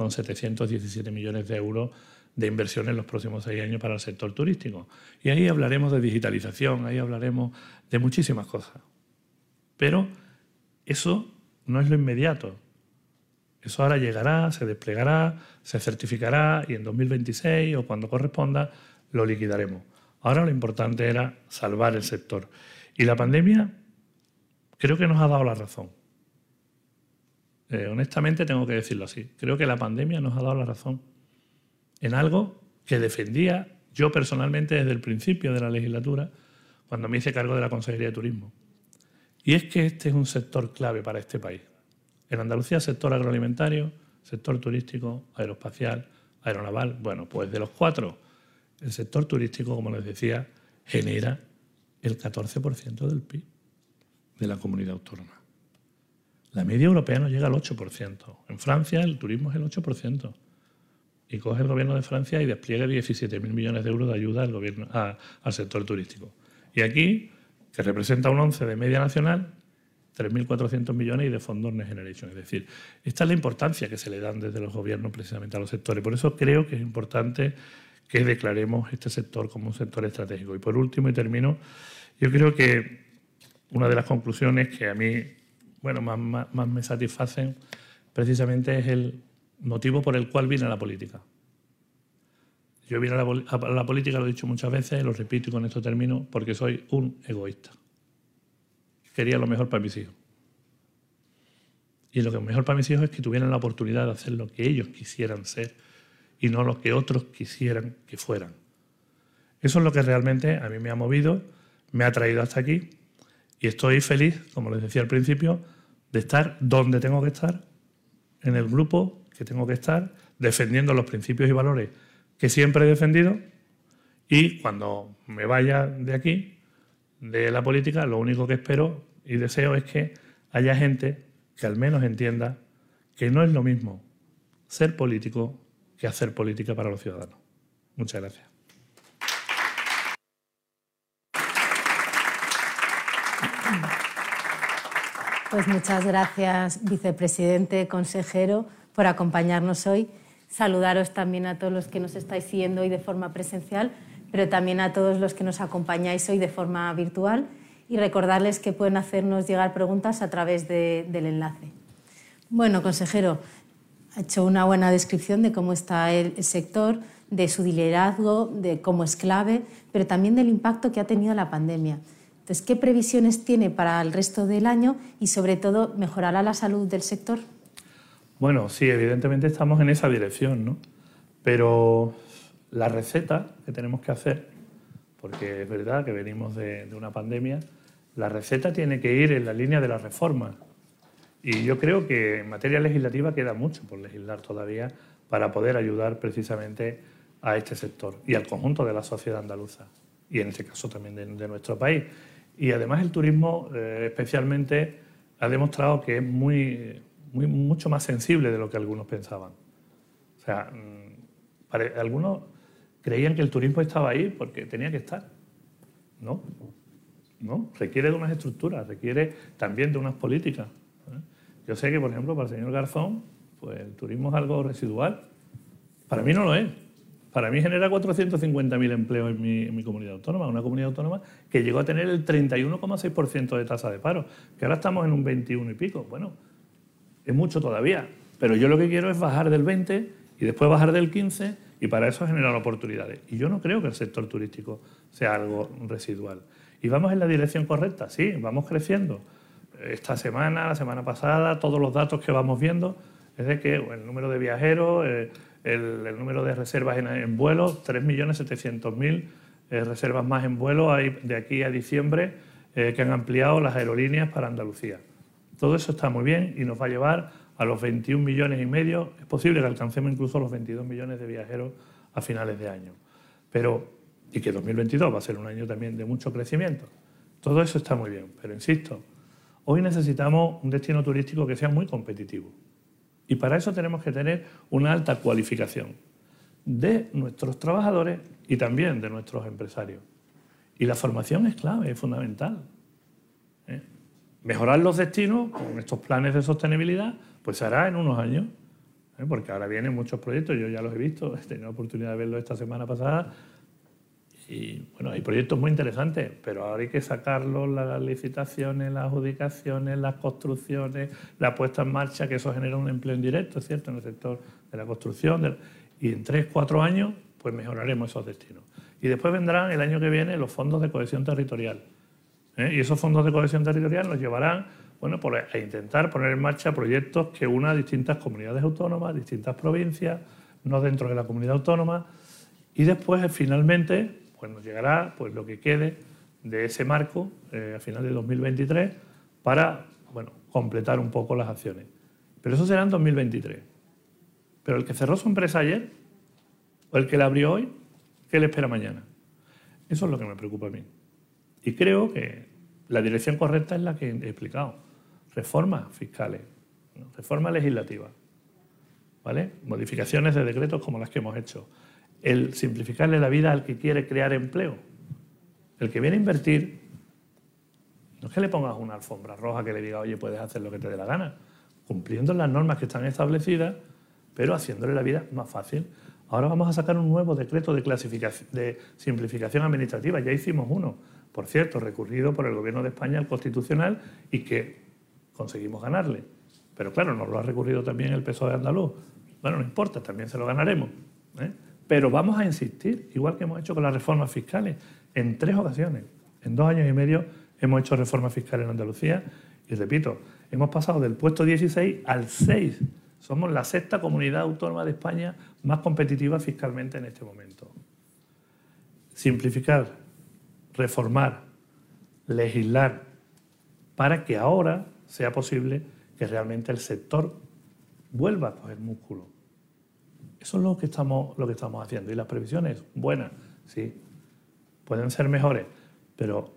con 717 millones de euros de inversión en los próximos seis años para el sector turístico. Y ahí hablaremos de digitalización, ahí hablaremos de muchísimas cosas. Pero eso no es lo inmediato. Eso ahora llegará, se desplegará, se certificará y en 2026 o cuando corresponda lo liquidaremos. Ahora lo importante era salvar el sector. Y la pandemia creo que nos ha dado la razón. Eh, honestamente tengo que decirlo así. Creo que la pandemia nos ha dado la razón en algo que defendía yo personalmente desde el principio de la legislatura, cuando me hice cargo de la Consejería de Turismo. Y es que este es un sector clave para este país. En Andalucía, sector agroalimentario, sector turístico, aeroespacial, aeronaval. Bueno, pues de los cuatro, el sector turístico, como les decía, genera el 14% del PIB de la comunidad autónoma. La media europea no llega al 8%. En Francia el turismo es el 8%. Y coge el gobierno de Francia y despliega 17.000 millones de euros de ayuda al, gobierno, al sector turístico. Y aquí, que representa un 11 de media nacional, 3.400 millones y de fondos Next Generation. Es decir, esta es la importancia que se le dan desde los gobiernos precisamente a los sectores. Por eso creo que es importante que declaremos este sector como un sector estratégico. Y por último, y termino, yo creo que una de las conclusiones que a mí bueno, más, me satisfacen precisamente es el motivo por el cual vine a la política. Yo vine a la, a la política, lo he dicho muchas veces, lo repito y con esto termino, porque soy un egoísta. Quería lo mejor para mis hijos. Y lo que mejor para mis hijos es que tuvieran la oportunidad de hacer lo que ellos quisieran ser y no lo que otros quisieran que fueran. Eso es lo que realmente a mí me ha movido, me ha traído hasta aquí y estoy feliz, como les decía al principio, de estar donde tengo que estar, en el grupo que tengo que estar, defendiendo los principios y valores que siempre he defendido y cuando me vaya de aquí, de la política, lo único que espero y deseo es que haya gente que al menos entienda que no es lo mismo ser político que hacer política para los ciudadanos. Muchas gracias. Pues muchas gracias, vicepresidente, consejero, por acompañarnos hoy. Saludaros también a todos los que nos estáis siguiendo hoy de forma presencial, pero también a todos los que nos acompañáis hoy de forma virtual y recordarles que pueden hacernos llegar preguntas a través del enlace. Bueno, consejero, ha hecho una buena descripción de cómo está el, sector, de su liderazgo, de cómo es clave, pero también del impacto que ha tenido la pandemia. Entonces, ¿qué previsiones tiene para el resto del año y, sobre todo, mejorará la salud del sector? Bueno, sí, evidentemente estamos en esa dirección, ¿no? Pero la receta que tenemos que hacer, porque es verdad que venimos de, de una pandemia, la receta tiene que ir en la línea de la reforma. Y yo creo que en materia legislativa queda mucho por legislar todavía para poder ayudar precisamente a este sector y al conjunto de la sociedad andaluza y en este caso también de, nuestro país. Y además el turismo eh, especialmente ha demostrado que es muy, mucho más sensible de lo que algunos pensaban. O sea, mm, algunos creían que el turismo estaba ahí porque tenía que estar. No, no, requiere de unas estructuras, requiere también de unas políticas. Yo sé que, por ejemplo, para el señor Garzón, pues el turismo es algo residual. Para mí no lo es. Para mí genera 450.000 empleos en mi, comunidad autónoma, una comunidad autónoma que llegó a tener el 31,6% de tasa de paro, que ahora estamos en un 21 y pico. Bueno, es mucho todavía, pero yo lo que quiero es bajar del 20 y después bajar del 15 y para eso generar oportunidades. Y yo no creo que el sector turístico sea algo residual. ¿Y vamos en la dirección correcta? Sí, vamos creciendo esta semana, la semana pasada, todos los datos que vamos viendo es de que el número de viajeros, eh, el, número de reservas en, vuelos, 3.700.000 eh, reservas más en vuelo hay de aquí a diciembre eh, que han ampliado las aerolíneas para Andalucía. Todo eso está muy bien y nos va a llevar a los 21 millones y medio. Es posible que alcancemos incluso los 22 millones de viajeros a finales de año. Pero, y que 2022 va a ser un año también de mucho crecimiento. Todo eso está muy bien, pero insisto, Hoy necesitamos un destino turístico que sea muy competitivo. Y para eso tenemos que tener una alta cualificación de nuestros trabajadores y también de nuestros empresarios. Y la formación es clave, es fundamental. ¿eh? Mejorar los destinos con estos planes de sostenibilidad, pues se hará en unos años, ¿eh? porque ahora vienen muchos proyectos, yo ya los he visto, he tenido la oportunidad de verlo esta semana pasada, y bueno, hay proyectos muy interesantes, pero ahora hay que sacarlos, las licitaciones, las adjudicaciones, las construcciones, la puesta en marcha, que eso genera un empleo indirecto, ¿cierto?, en el sector de la construcción. Y en tres, cuatro años, pues mejoraremos esos destinos. Y después vendrán el año que viene los fondos de cohesión territorial. ¿eh? Y esos fondos de cohesión territorial nos llevarán bueno, pues a intentar poner en marcha proyectos que unan distintas comunidades autónomas, distintas provincias, no dentro de la comunidad autónoma. Y después, finalmente, pues nos llegará pues, lo que quede de ese marco eh, a final de 2023 para bueno, completar un poco las acciones. Pero eso será en 2023. Pero el que cerró su empresa ayer o el que la abrió hoy, ¿qué le espera mañana? Eso es lo que me preocupa a mí. Y creo que la dirección correcta es la que he explicado. Reformas fiscales, reformas legislativas, ¿vale? modificaciones de decretos como las que hemos hecho el simplificarle la vida al que quiere crear empleo. El que viene a invertir, no es que le pongas una alfombra roja que le diga, oye, puedes hacer lo que te dé la gana, cumpliendo las normas que están establecidas, pero haciéndole la vida más fácil. Ahora vamos a sacar un nuevo decreto de, de simplificación administrativa. Ya hicimos uno, por cierto, recurrido por el Gobierno de España al Constitucional y que conseguimos ganarle. Pero claro, nos lo ha recurrido también el PSOE de Andaluz. Bueno, no importa, también se lo ganaremos. ¿eh? Pero vamos a insistir, igual que hemos hecho con las reformas fiscales, en tres ocasiones. En dos años y medio hemos hecho reformas fiscales en Andalucía y repito, hemos pasado del puesto 16 al 6. Somos la sexta comunidad autónoma de España más competitiva fiscalmente en este momento. Simplificar, reformar, legislar, para que ahora sea posible que realmente el sector vuelva a coger músculo eso es lo que estamos, lo que estamos haciendo. Y las previsiones, buenas, sí, pueden ser mejores, pero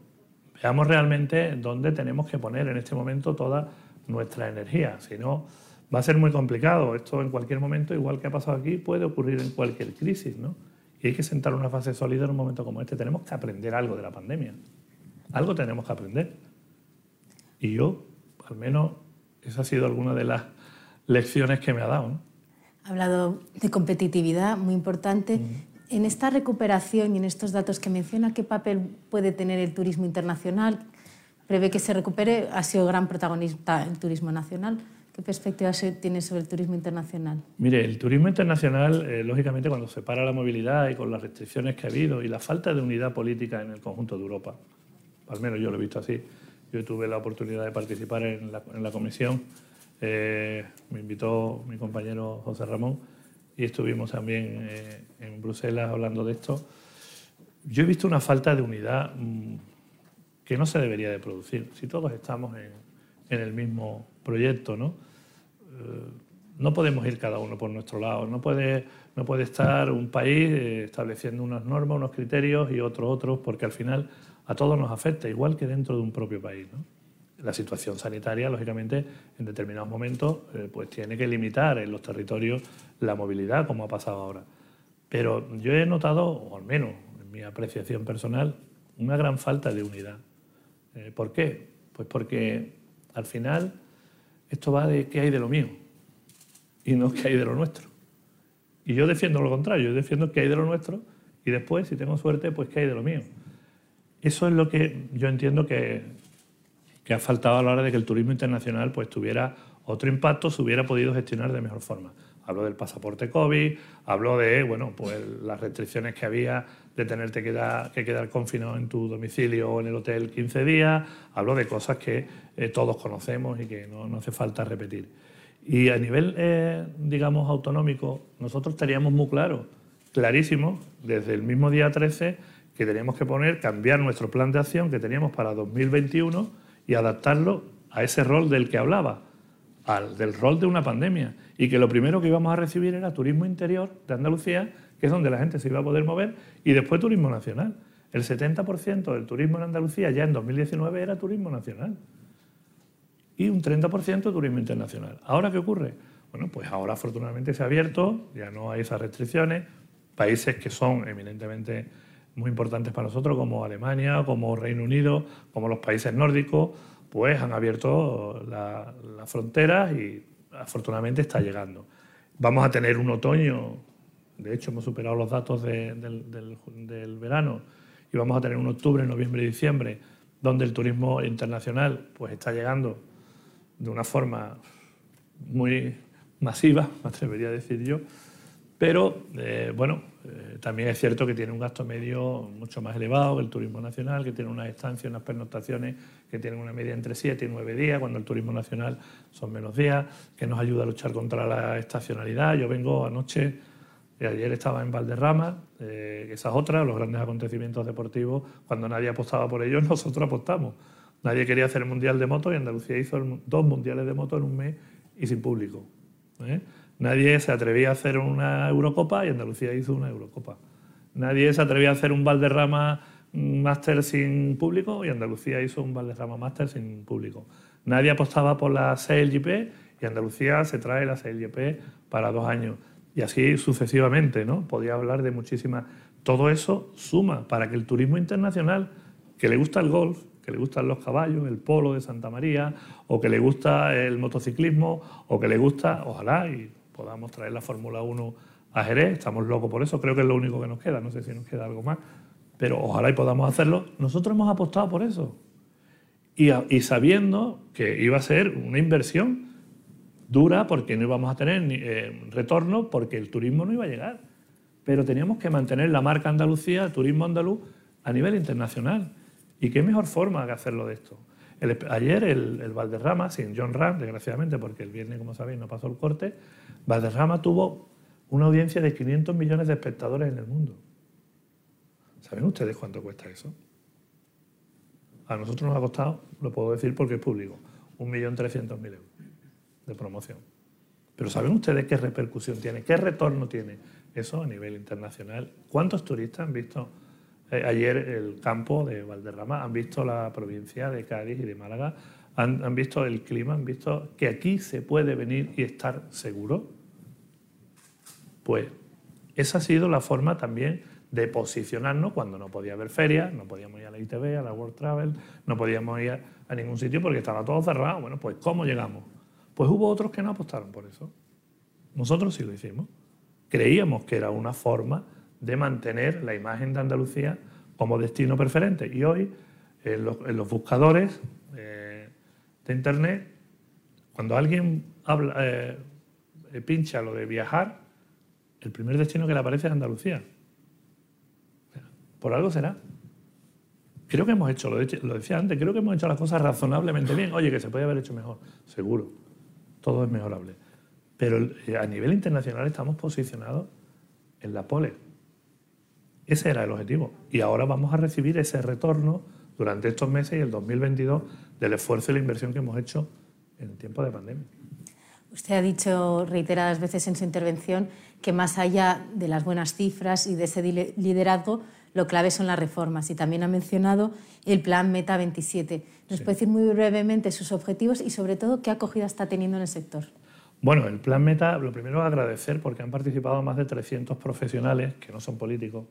veamos realmente dónde tenemos que poner en este momento toda nuestra energía. Si no, va a ser muy complicado. Esto en cualquier momento, igual que ha pasado aquí, puede ocurrir en cualquier crisis, ¿no? Y hay que sentar una fase sólida en un momento como este. Tenemos que aprender algo de la pandemia. Algo tenemos que aprender. Y yo, al menos, esa ha sido alguna de las lecciones que me ha dado. ¿no? Ha hablado de competitividad, muy importante. En esta recuperación y en estos datos que menciona, ¿qué papel puede tener el turismo internacional? Prevé que se recupere, ha sido gran protagonista el turismo nacional, ¿Qué perspectiva tiene sobre el turismo internacional? Mire, el turismo internacional, eh, lógicamente, cuando se para la movilidad y con las restricciones que ha habido y la falta de unidad política en el conjunto de Europa, al menos yo lo he visto así. Yo tuve la oportunidad de participar en la, comisión, eh, me invitó mi compañero José Ramón y estuvimos también eh, en Bruselas hablando de esto. Yo he visto una falta de unidad mm, que no se debería de producir. Si todos estamos en, el mismo proyecto, ¿no? Eh, no podemos ir cada uno por nuestro lado. No puede, estar un país estableciendo unas normas, unos criterios y otros otros, porque al final a todos nos afecta, igual que dentro de un propio país. La situación sanitaria, lógicamente, en determinados momentos, eh, pues tiene que limitar en los territorios la movilidad, como ha pasado ahora. Pero yo he notado, o al menos en mi apreciación personal, una gran falta de unidad. ¿Por qué? Pues porque al final esto va de qué hay de lo mío y no qué hay de lo nuestro. Y yo defiendo lo contrario, yo defiendo qué hay de lo nuestro y después, si tengo suerte, pues qué hay de lo mío. Eso es lo que yo entiendo que, que ha faltado a la hora de que el turismo internacional pues, tuviera otro impacto, se hubiera podido gestionar de mejor forma. Hablo del pasaporte COVID, hablo de bueno, pues, las restricciones que había de tenerte que, que quedar confinado en tu domicilio o en el hotel 15 días, hablo de cosas que eh, todos conocemos y que no, hace falta repetir. Y a nivel, eh, digamos, autonómico, nosotros teníamos muy claro, clarísimo, desde el mismo día 13, que teníamos que poner, cambiar nuestro plan de acción que teníamos para 2021 y adaptarlo a ese rol del que hablaba, al, del rol de una pandemia. Y que lo primero que íbamos a recibir era turismo interior de Andalucía, que es donde la gente se iba a poder mover, y después turismo nacional. El 70% del turismo en Andalucía ya en 2019 era turismo nacional y un 30% de turismo internacional. ¿Ahora qué ocurre? Bueno, pues ahora afortunadamente se ha abierto, ya no hay esas restricciones. Países que son eminentemente muy importantes para nosotros, como Alemania, como Reino Unido, como los países nórdicos, pues han abierto las fronteras y afortunadamente está llegando. Vamos a tener un otoño, de hecho hemos superado los datos del, del verano, y vamos a tener un octubre, noviembre y diciembre, donde el turismo internacional pues está llegando de una forma muy masiva, me atrevería a decir yo, pero eh, bueno, eh, también es cierto que tiene un gasto medio mucho más elevado que el turismo nacional, que tiene unas estancias, unas pernoctaciones que tienen una media entre 7 y 9 días, cuando el turismo nacional son menos días, que nos ayuda a luchar contra la estacionalidad. Yo vengo anoche, eh, ayer estaba en Valderrama, eh, esa es los grandes acontecimientos deportivos, cuando nadie apostaba por ellos, nosotros apostamos. Nadie quería hacer el Mundial de Moto y Andalucía hizo dos Mundiales de Moto en un mes y sin público. ¿eh? Nadie se atrevía a hacer una Eurocopa y Andalucía hizo una Eurocopa. Nadie se atrevía a hacer un Valderrama Máster sin público y Andalucía hizo un Valderrama Máster sin público. Nadie apostaba por la CLGP y Andalucía se trae la CLGP para dos años. Y así sucesivamente, ¿no? Podía hablar de muchísimas. Todo eso suma para que el turismo internacional, que le gusta el golf, que le gustan los caballos, el polo de Santa María, o que le gusta el motociclismo, o que le gusta, ojalá, y podamos traer la Fórmula 1 a Jerez, estamos locos por eso, creo que es lo único que nos queda, no sé si nos queda algo más, pero ojalá y podamos hacerlo. Nosotros hemos apostado por eso, y, sabiendo que iba a ser una inversión dura porque no íbamos a tener eh, retorno, porque el turismo no iba a llegar, pero teníamos que mantener la marca Andalucía, el turismo andaluz, a nivel internacional. ¿Y qué mejor forma que hacerlo de esto? Ayer el, Valderrama, sin John Ram, desgraciadamente, porque el viernes, como sabéis, no pasó el corte, Valderrama tuvo una audiencia de 500 millones de espectadores en el mundo. ¿Saben ustedes cuánto cuesta eso? A nosotros nos ha costado, lo puedo decir porque es público, 1.300.000 euros de promoción. Pero ¿saben ustedes qué repercusión tiene, qué retorno tiene eso a nivel internacional? ¿Cuántos turistas han visto ayer el campo de Valderrama, han visto la provincia de Cádiz y de Málaga, han, visto el clima, han visto que aquí se puede venir y estar seguro. Pues esa ha sido la forma también de posicionarnos cuando no podía haber ferias, no podíamos ir a la ITV, a la World Travel, no podíamos ir a ningún sitio porque estaba todo cerrado. Bueno, pues ¿cómo llegamos? Pues hubo otros que no apostaron por eso. Nosotros sí lo hicimos. Creíamos que era una forma de mantener la imagen de Andalucía como destino preferente. Y hoy, en los, buscadores eh, de Internet, cuando alguien eh, pincha lo de viajar, el primer destino que le aparece es Andalucía. Por algo será. Creo que hemos hecho, lo, decía antes, creo que hemos hecho las cosas razonablemente bien. Oye, que se puede haber hecho mejor, seguro. Todo es mejorable. Pero eh, a nivel internacional estamos posicionados en la pole. Ese era el objetivo. Y ahora vamos a recibir ese retorno durante estos meses y el 2022 del esfuerzo y la inversión que hemos hecho en el tiempo de pandemia. Usted ha dicho reiteradas veces en su intervención que más allá de las buenas cifras y de ese liderazgo, lo clave son las reformas y también ha mencionado el plan Meta 27. ¿Nos puede decir muy brevemente sus objetivos y sobre todo qué acogida está teniendo en el sector? Bueno, el plan Meta, lo primero es agradecer porque han participado más de 300 profesionales que no son políticos.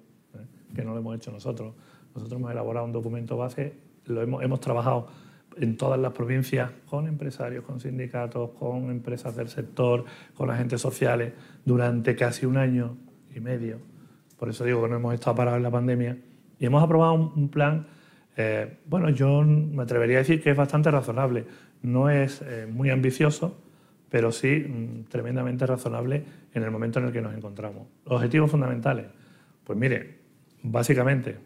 Que no lo hemos hecho nosotros. Nosotros hemos elaborado un documento base, lo hemos, hemos trabajado en todas las provincias con empresarios, con sindicatos, con empresas del sector, con agentes sociales, durante casi un año y medio por eso digo que no hemos estado parados en la pandemia, y hemos aprobado un, plan, eh, bueno, yo me atrevería a decir que es bastante razonable. No es eh, muy ambicioso, pero sí mm, tremendamente razonable en el momento en el que nos encontramos. Objetivos fundamentales, pues mire, básicamente,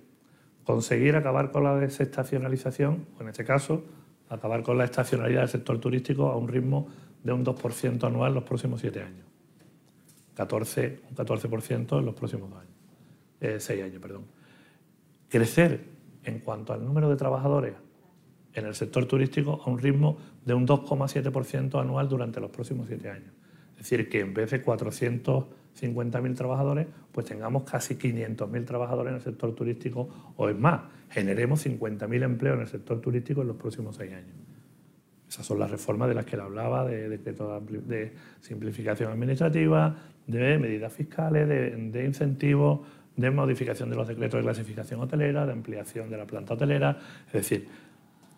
conseguir acabar con la desestacionalización, o en este caso, acabar con la estacionalidad del sector turístico a un ritmo de un 2% anual los próximos siete años. 14, un 14% en los próximos dos años eh, seis años, perdón. Crecer en cuanto al número de trabajadores en el sector turístico a un ritmo de un 2,7% anual durante los próximos siete años. Es decir, que en vez de 450.000 trabajadores, pues tengamos casi 500.000 trabajadores en el sector turístico o es más, generemos 50.000 empleos en el sector turístico en los próximos seis años. Esas son las reformas de las que él hablaba, de, de simplificación administrativa, de medidas fiscales, de incentivos de modificación de los decretos de clasificación hotelera, de ampliación de la planta hotelera. Es decir,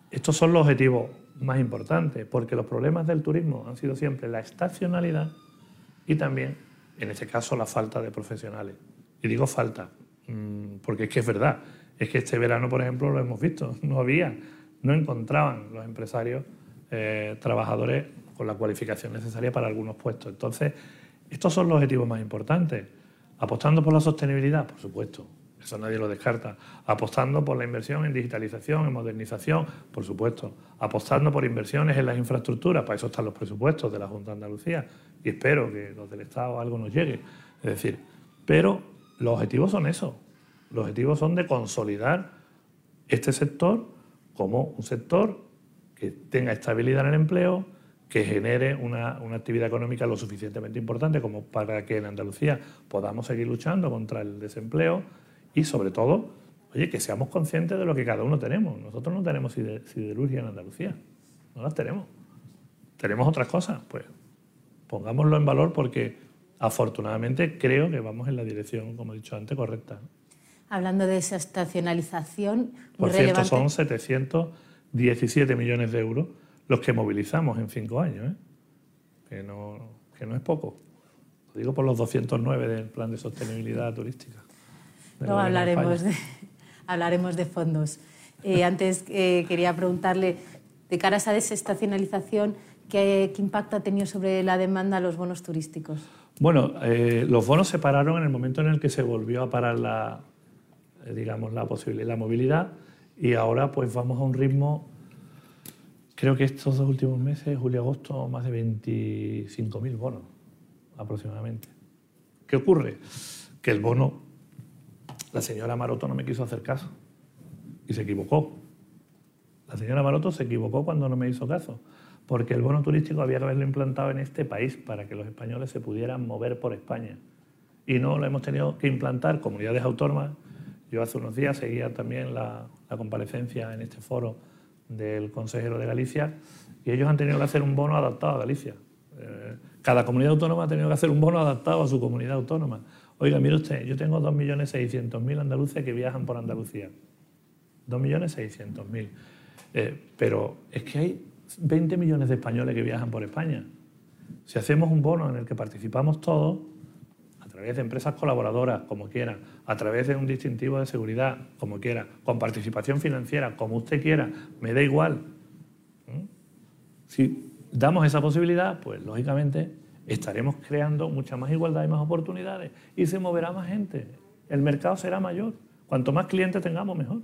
estos son los objetivos más importantes, porque los problemas del turismo han sido siempre la estacionalidad y también, en este caso, la falta de profesionales. Y digo falta, mm, porque es que es verdad. Es que este verano, por ejemplo, lo hemos visto, no había, no encontraban los empresarios eh, trabajadores con la cualificación necesaria para algunos puestos. Entonces, estos son los objetivos más importantes. Apostando por la sostenibilidad, por supuesto, eso nadie lo descarta. Apostando por la inversión en digitalización, en modernización, por supuesto. Apostando por inversiones en las infraestructuras, para eso están los presupuestos de la Junta de Andalucía y espero que los del Estado algo nos llegue. Es decir, pero los objetivos son esos. Los objetivos son de consolidar este sector como un sector que tenga estabilidad en el empleo, que genere una, actividad económica lo suficientemente importante como para que en Andalucía podamos seguir luchando contra el desempleo y sobre todo, oye, que seamos conscientes de lo que cada uno tenemos. Nosotros no tenemos siderurgia en Andalucía, no las tenemos. Tenemos otras cosas, pues pongámoslo en valor porque afortunadamente creo que vamos en la dirección, como he dicho antes, correcta. Hablando de esa estacionalización, por cierto, son 717 millones de euros los que movilizamos en cinco años, ¿eh? que, no, que no es poco. Lo digo por los 209 del Plan de Sostenibilidad Turística. No, hablaremos de, hablaremos de fondos. Eh, antes eh, quería preguntarle, de cara a esa desestacionalización, ¿qué, ¿qué, impacto ha tenido sobre la demanda los bonos turísticos? Bueno, los bonos se pararon en el momento en el que se volvió a parar la, digamos, la posibilidad, la movilidad y ahora pues vamos a un ritmo Creo que estos dos últimos meses, julio-agosto, más de 25.000 bonos aproximadamente. ¿Qué ocurre? Que el bono, la señora Maroto no me quiso hacer caso y se equivocó. La señora Maroto se equivocó cuando no me hizo caso, porque el bono turístico había que haberlo implantado en este país para que los españoles se pudieran mover por España. Y no lo hemos tenido que implantar comunidades autónomas. Yo hace unos días seguía también la, la comparecencia en este foro del consejero de Galicia y ellos han tenido que hacer un bono adaptado a Galicia. Eh, cada comunidad autónoma ha tenido que hacer un bono adaptado a su comunidad autónoma. Oiga, mire usted, yo tengo 2.600.000 andaluces que viajan por Andalucía. 2.600.000. Eh, pero es que hay 20 millones de españoles que viajan por España. Si hacemos un bono en el que participamos todos, a través de empresas colaboradoras, como quiera, a través de un distintivo de seguridad, como quiera, con participación financiera, como usted quiera, me da igual. ¿Mm? Si damos esa posibilidad, pues lógicamente estaremos creando mucha más igualdad y más oportunidades y se moverá más gente. El mercado será mayor. Cuanto más clientes tengamos, mejor.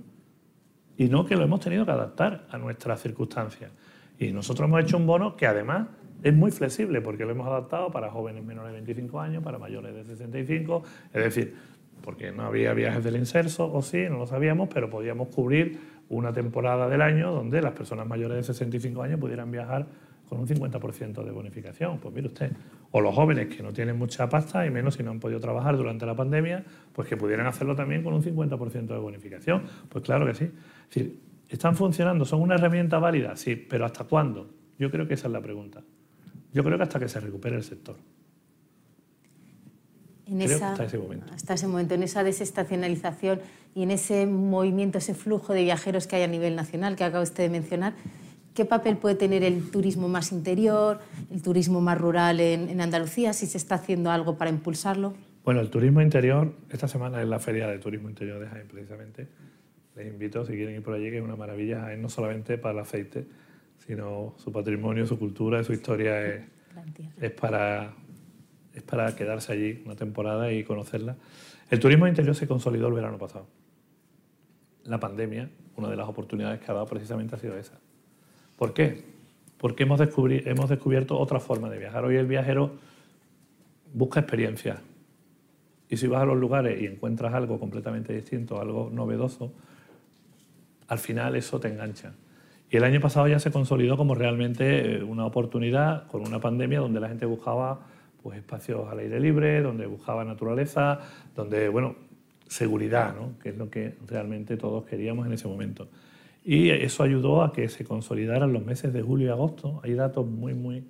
Y no que lo hemos tenido que adaptar a nuestras circunstancias. Y nosotros hemos hecho un bono que además es muy flexible porque lo hemos adaptado para jóvenes menores de 25 años, para mayores de 65, es decir, porque no había viajes del inserso, o sí, no lo sabíamos, pero podíamos cubrir una temporada del año donde las personas mayores de 65 años pudieran viajar con un 50% de bonificación. Pues mire usted, o los jóvenes que no tienen mucha pasta y menos si no han podido trabajar durante la pandemia, pues que pudieran hacerlo también con un 50% de bonificación. Pues claro que sí. Es decir, ¿están funcionando? ¿Son una herramienta válida? Sí, pero ¿hasta cuándo? Yo creo que esa es la pregunta. Yo creo que hasta que se recupere el sector. En hasta ese momento. Hasta ese momento, en esa desestacionalización y en ese movimiento, ese flujo de viajeros que hay a nivel nacional que acaba usted de mencionar, ¿qué papel puede tener el turismo más interior, el turismo más rural en, Andalucía, si se está haciendo algo para impulsarlo? Bueno, el turismo interior, esta semana es la Feria de Turismo Interior de Jaén, precisamente. Les invito, si quieren ir por allí, que es una maravilla Jaén, no solamente para el aceite, sino su patrimonio, su cultura, su historia es, es, para, es para quedarse allí una temporada y conocerla. El turismo interior se consolidó el verano pasado. La pandemia, una de las oportunidades que ha dado precisamente ha sido esa. ¿Por qué? Porque hemos, descubierto otra forma de viajar. Hoy el viajero busca experiencia. Y si vas a los lugares y encuentras algo completamente distinto, algo novedoso, al final eso te engancha. Y el año pasado ya se consolidó como realmente eh, una oportunidad con una pandemia donde la gente buscaba pues, espacios al aire libre, donde buscaba naturaleza, donde, bueno, seguridad, ¿no? que es lo que realmente todos queríamos en ese momento. Y eso ayudó a que se consolidaran los meses de julio y agosto. Hay datos muy, muy,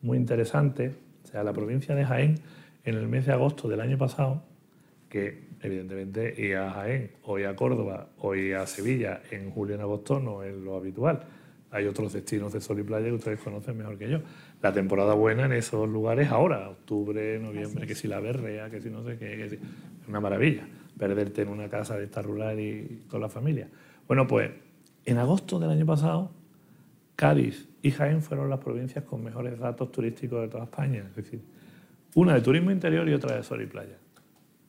muy interesantes. O sea, la provincia de Jaén, en el mes de agosto del año pasado, que evidentemente ir a Jaén o ir a Córdoba o ir a Sevilla en julio y en agosto no es lo habitual. Hay otros destinos de sol y playa que ustedes conocen mejor que yo. La temporada buena en esos lugares ahora, octubre, noviembre, que si la berrea, que si no sé qué, que si... es una maravilla perderte en una casa de esta rural y con la familia. Bueno, pues en agosto del año pasado, Cádiz y Jaén fueron las provincias con mejores datos turísticos de toda España. Es decir, una de turismo interior y otra de sol y playa.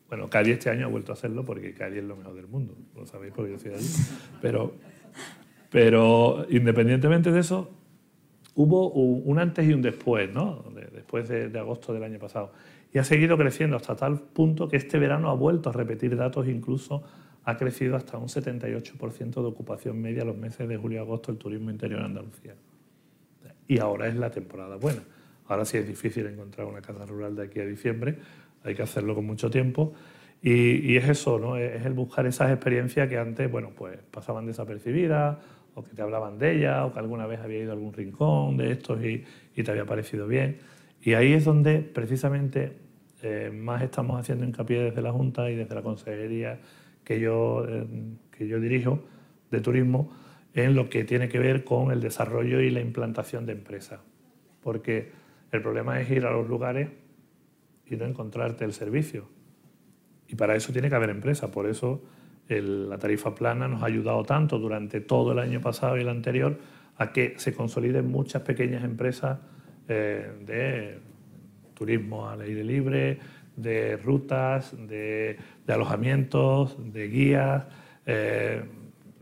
Bueno, Cádiz este año ha vuelto a hacerlo porque Cádiz es lo mejor del mundo, lo sabéis porque yo soy allí. Pero, pero independientemente de eso, hubo un antes y un después, ¿no? después de, agosto del año pasado. Y ha seguido creciendo hasta tal punto que este verano ha vuelto a repetir datos, incluso ha crecido hasta un 78% de ocupación media los meses de julio y agosto el turismo interior en Andalucía. Y ahora es la temporada buena. Ahora sí es difícil encontrar una casa rural de aquí a diciembre, hay que hacerlo con mucho tiempo. Y, es eso, ¿no? es el buscar esas experiencias que antes bueno, pues pasaban desapercibidas, o que te hablaban de ellas, o que alguna vez había ido a algún rincón de estos y, te había parecido bien. Y ahí es donde precisamente eh, más estamos haciendo hincapié desde la Junta y desde la Consejería que yo, eh, que yo dirijo de turismo en lo que tiene que ver con el desarrollo y la implantación de empresas. Porque el problema es ir a los lugares y no encontrarte el servicio. Y para eso tiene que haber empresa. Por eso la tarifa plana nos ha ayudado tanto durante todo el año pasado y el anterior a que se consoliden muchas pequeñas empresas eh, de turismo al aire libre, de rutas, de, alojamientos, de guías, eh,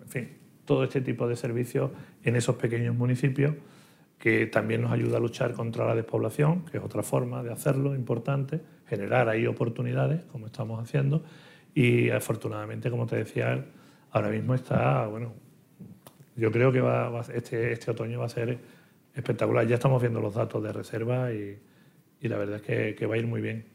en fin, todo este tipo de servicios en esos pequeños municipios que también nos ayuda a luchar contra la despoblación, que es otra forma de hacerlo importante, generar ahí oportunidades, como estamos haciendo, y afortunadamente, como te decía, ahora mismo está, bueno, yo creo que este, este otoño va a ser espectacular. Ya estamos viendo los datos de reserva y, la verdad es que, va a ir muy bien.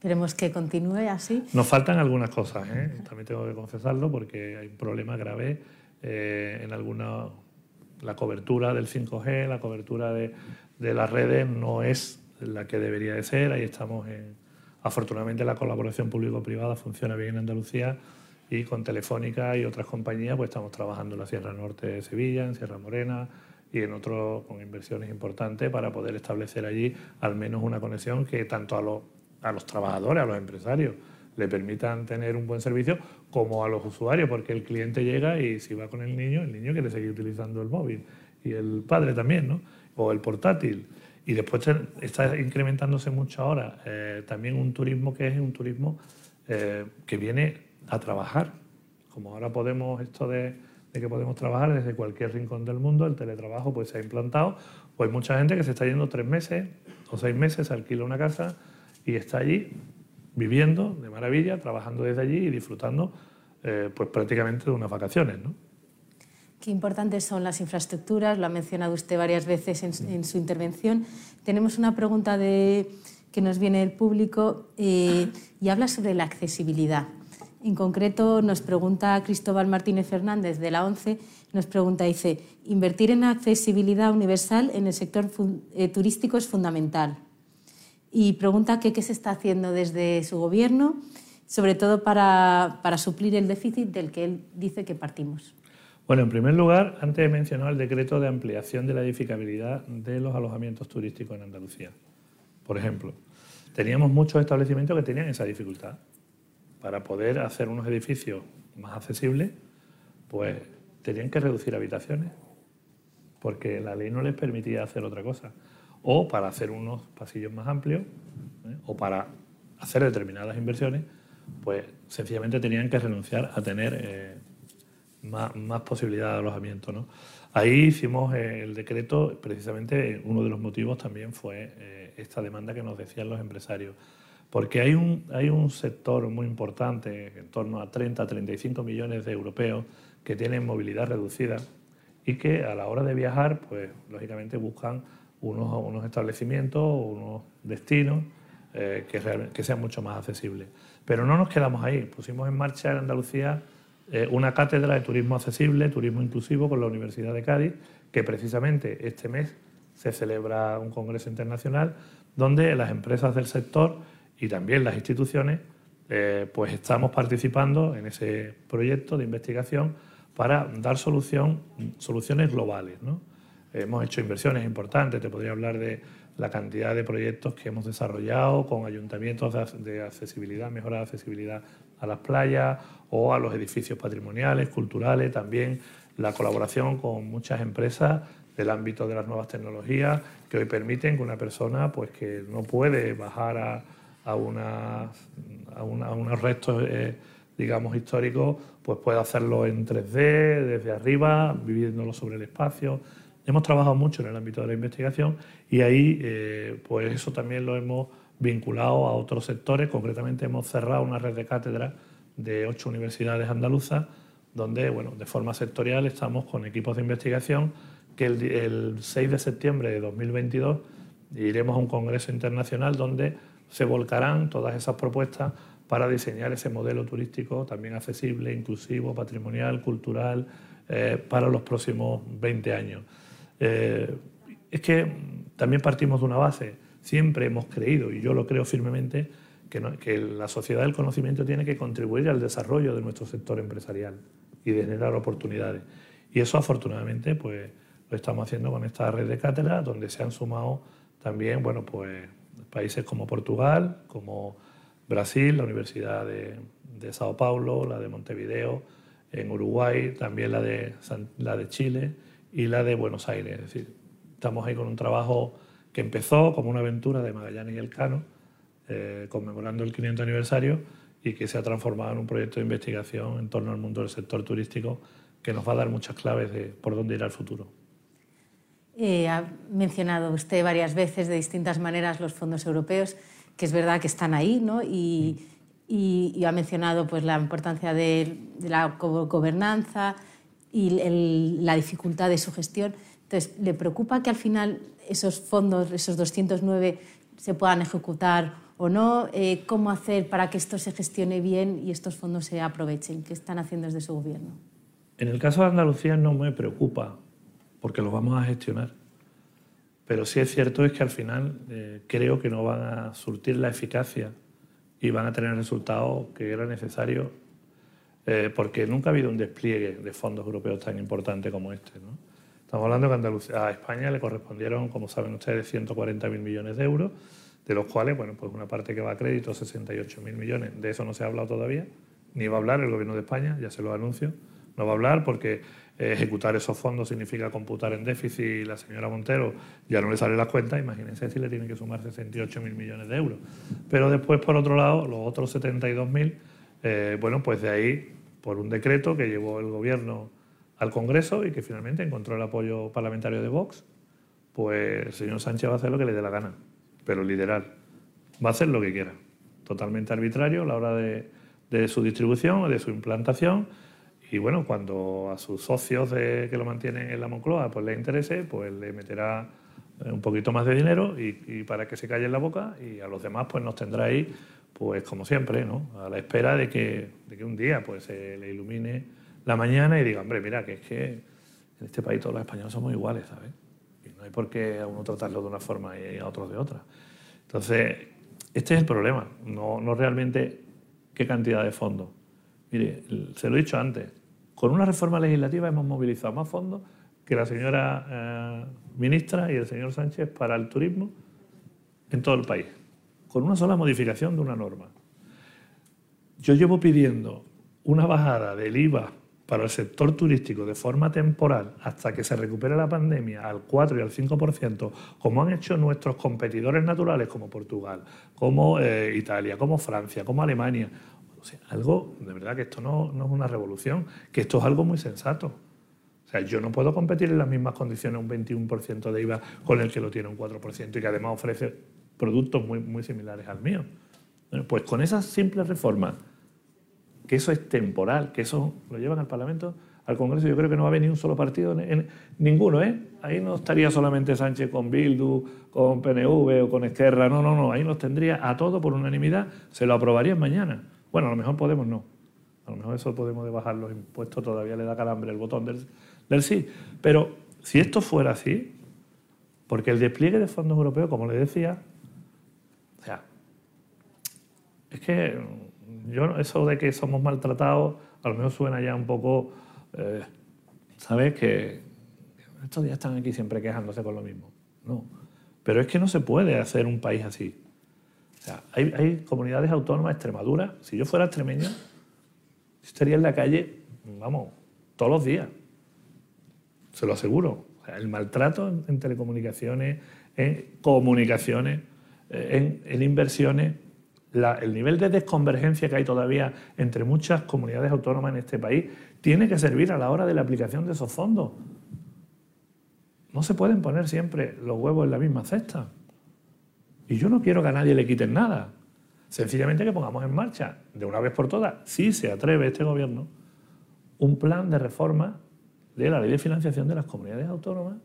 Esperemos que continúe así. Nos faltan algunas cosas, ¿eh? también tengo que confesarlo, porque hay un problema grave eh, en alguna la cobertura del 5G, la cobertura de, las redes no es la que debería de ser. Ahí estamos en... Afortunadamente la colaboración público-privada funciona bien en Andalucía y con Telefónica y otras compañías pues estamos trabajando en la Sierra Norte de Sevilla, en Sierra Morena y en otros con inversiones importantes para poder establecer allí al menos una conexión que tanto a los, a los trabajadores, a los empresarios, le permitan tener un buen servicio, como a los usuarios, porque el cliente llega y si va con el niño, el niño quiere seguir utilizando el móvil. y el padre también, ¿no? O el portátil. Y después está incrementándose mucho ahora eh, también un turismo que es un turismo eh, que viene a trabajar. Como ahora podemos, esto de, que podemos trabajar desde cualquier rincón del mundo, el teletrabajo pues se ha implantado, pues hay mucha gente que se está yendo tres meses o seis meses, alquila una casa y está allí viviendo de maravilla, trabajando desde allí y disfrutando eh, pues prácticamente de unas vacaciones. ¿no? Qué importantes son las infraestructuras, lo ha mencionado usted varias veces en, su intervención. Tenemos una pregunta de, que nos viene del público eh, y habla sobre la accesibilidad. En concreto, nos pregunta Cristóbal Martínez Fernández de la ONCE, nos pregunta, dice, invertir en accesibilidad universal en el sector eh, turístico es fundamental. Y pregunta qué se está haciendo desde su gobierno, sobre todo para, para suplir el déficit del que él dice que partimos. Bueno, en primer lugar, antes he mencionado el decreto de ampliación de la edificabilidad de los alojamientos turísticos en Andalucía. Por ejemplo, teníamos muchos establecimientos que tenían esa dificultad. Para poder hacer unos edificios más accesibles, pues tenían que reducir habitaciones, porque la ley no les permitía hacer otra cosa. O para hacer unos pasillos más amplios, ¿eh? o para hacer determinadas inversiones, pues sencillamente tenían que renunciar a tener eh, más, más posibilidad de alojamiento. ¿no? Ahí hicimos eh, el decreto, precisamente uno de los motivos también fue esta demanda que nos decían los empresarios. Porque hay un, hay un sector muy importante, en torno a 30, 35 millones de europeos, que tienen movilidad reducida y que a la hora de viajar, pues lógicamente buscan unos, unos establecimientos, unos destinos eh, que, sean mucho más accesibles. Pero no nos quedamos ahí, pusimos en marcha en Andalucía eh, una cátedra de turismo accesible, turismo inclusivo con la Universidad de Cádiz, que precisamente este mes se celebra un congreso internacional donde las empresas del sector y también las instituciones eh, pues estamos participando en ese proyecto de investigación para dar solución, soluciones globales. Hemos hecho inversiones importantes, te podría hablar de la cantidad de proyectos que hemos desarrollado con ayuntamientos de accesibilidad, mejora de accesibilidad a las playas o a los edificios patrimoniales, culturales, también la colaboración con muchas empresas del ámbito de las nuevas tecnologías que hoy permiten que una persona pues, que no puede bajar a, una, a, unos restos eh, digamos históricos pues pueda hacerlo en 3D, desde arriba, viviéndolo sobre el espacio. Hemos trabajado mucho en el ámbito de la investigación y ahí eh, pues eso también lo hemos vinculado a otros sectores. Concretamente hemos cerrado una red de cátedras de ocho universidades andaluzas, donde bueno, de forma sectorial estamos con equipos de investigación que el, 6 de septiembre de 2022 iremos a un congreso internacional donde se volcarán todas esas propuestas para diseñar ese modelo turístico también accesible, inclusivo, patrimonial, cultural, eh, para los próximos 20 años. Eh, es que también partimos de una base siempre hemos creído, y yo lo creo firmemente, que, la sociedad del conocimiento tiene que contribuir al desarrollo de nuestro sector empresarial y generar oportunidades. Y eso afortunadamente pues, lo estamos haciendo con esta red de cátedras, donde se han sumado también bueno, pues, países como Portugal, como Brasil, la Universidad de, de Sao Paulo, la de Montevideo, en Uruguay, también la de, la de Chile y la de Buenos Aires. Es decir, estamos ahí con un trabajo que empezó como una aventura de Magallanes y Elcano, eh, conmemorando el 500 aniversario, y que se ha transformado en un proyecto de investigación en torno al mundo del sector turístico que nos va a dar muchas claves de por dónde irá el futuro. Eh, ha mencionado usted varias veces de distintas maneras los fondos europeos, que es verdad que están ahí, ¿no? y, y, ha mencionado pues, la importancia de, la gobernanza y la dificultad de su gestión. Entonces, ¿le preocupa que al final esos fondos, esos 209, se puedan ejecutar o no? Eh, ¿Cómo hacer para que esto se gestione bien y estos fondos se aprovechen? ¿Qué están haciendo desde su gobierno? En el caso de Andalucía no me preocupa, porque lo vamos a gestionar. Pero sí es cierto es que al final eh, creo que no van a surtir la eficacia y van a tener el resultado que era necesario, eh, porque nunca ha habido un despliegue de fondos europeos tan importante como este. Estamos hablando que a España le correspondieron, como saben ustedes, 140.000 millones de euros, de los cuales, bueno, pues una parte que va a crédito, 68.000 millones. De eso no se ha hablado todavía, ni va a hablar el Gobierno de España, ya se lo anuncio. no va a hablar porque ejecutar esos fondos significa computar en déficit y la señora Montero ya no le sale las cuentas, imagínense si le tienen que sumar 68.000 millones de euros. Pero después, por otro lado, los otros 72.000, eh, bueno, pues de ahí, por un decreto que llevó el gobierno al Congreso y que finalmente encontró el apoyo parlamentario de Vox, pues el señor Sánchez va a hacer lo que le dé la gana, pero literal, va a hacer lo que quiera, totalmente arbitrario a la hora de, su distribución, de su implantación. Y bueno, cuando a sus socios de, que lo mantienen en la Moncloa pues les interese, pues le meterá eh, un poquito más de dinero y, para que se calle en la boca y a los demás pues nos tendrá ahí, pues como siempre, ¿no? A la espera de que, de que un día pues se le ilumine la mañana y diga, hombre, mira, que es que en este país todos los españoles somos iguales, ¿sabes? Y no hay por qué a uno tratarlo de una forma y a otros de otra. Entonces, este es el problema, no, no realmente qué cantidad de fondos. Mire, se lo he dicho antes, con una reforma legislativa hemos movilizado más fondos que la señora eh, ministra y el señor Sánchez para el turismo en todo el país, con una sola modificación de una norma. Yo llevo pidiendo una bajada del IVA para el sector turístico de forma temporal hasta que se recupere la pandemia al 4 y al 5%, como han hecho nuestros competidores naturales como Portugal, como eh, Italia, como Francia, como Alemania. Algo, de verdad que esto no, no, es una revolución, que esto es algo muy sensato. O sea, yo no puedo competir en las mismas condiciones un 21% de IVA con el que lo tiene un 4% y que además ofrece productos muy, muy similares al mío. Bueno, pues con esas simples reformas, que eso es temporal, que eso lo llevan al Parlamento, al Congreso, yo creo que no va a ni un solo partido, ninguno, ¿eh? Ahí no estaría solamente Sánchez con Bildu, con PNV o con Esquerra, no, no, no, ahí los tendría a todo por unanimidad, se lo aprobarían mañana. Bueno, a lo mejor podemos no. A lo mejor eso podemos de bajar los impuestos, todavía le da calambre el botón del, sí. Pero si esto fuera así, porque el despliegue de fondos europeos, como le decía, o sea, es que yo eso de que somos maltratados, a lo mejor suena ya un poco, eh, ¿sabes? Que estos días están aquí siempre quejándose con lo mismo. No. Pero es que no se puede hacer un país así. O sea, hay, comunidades autónomas, Extremadura, si yo fuera extremeño, estaría en la calle, vamos, todos los días. Se lo aseguro. el maltrato en, telecomunicaciones, en comunicaciones, eh, en, inversiones, el nivel de desconvergencia que hay todavía entre muchas comunidades autónomas en este país tiene que servir a la hora de la aplicación de esos fondos. No se pueden poner siempre los huevos en la misma cesta. Y yo no quiero que a nadie le quiten nada. Sencillamente que pongamos en marcha, de una vez por todas, si se atreve este gobierno, un plan de reforma de la ley de financiación de las comunidades autónomas,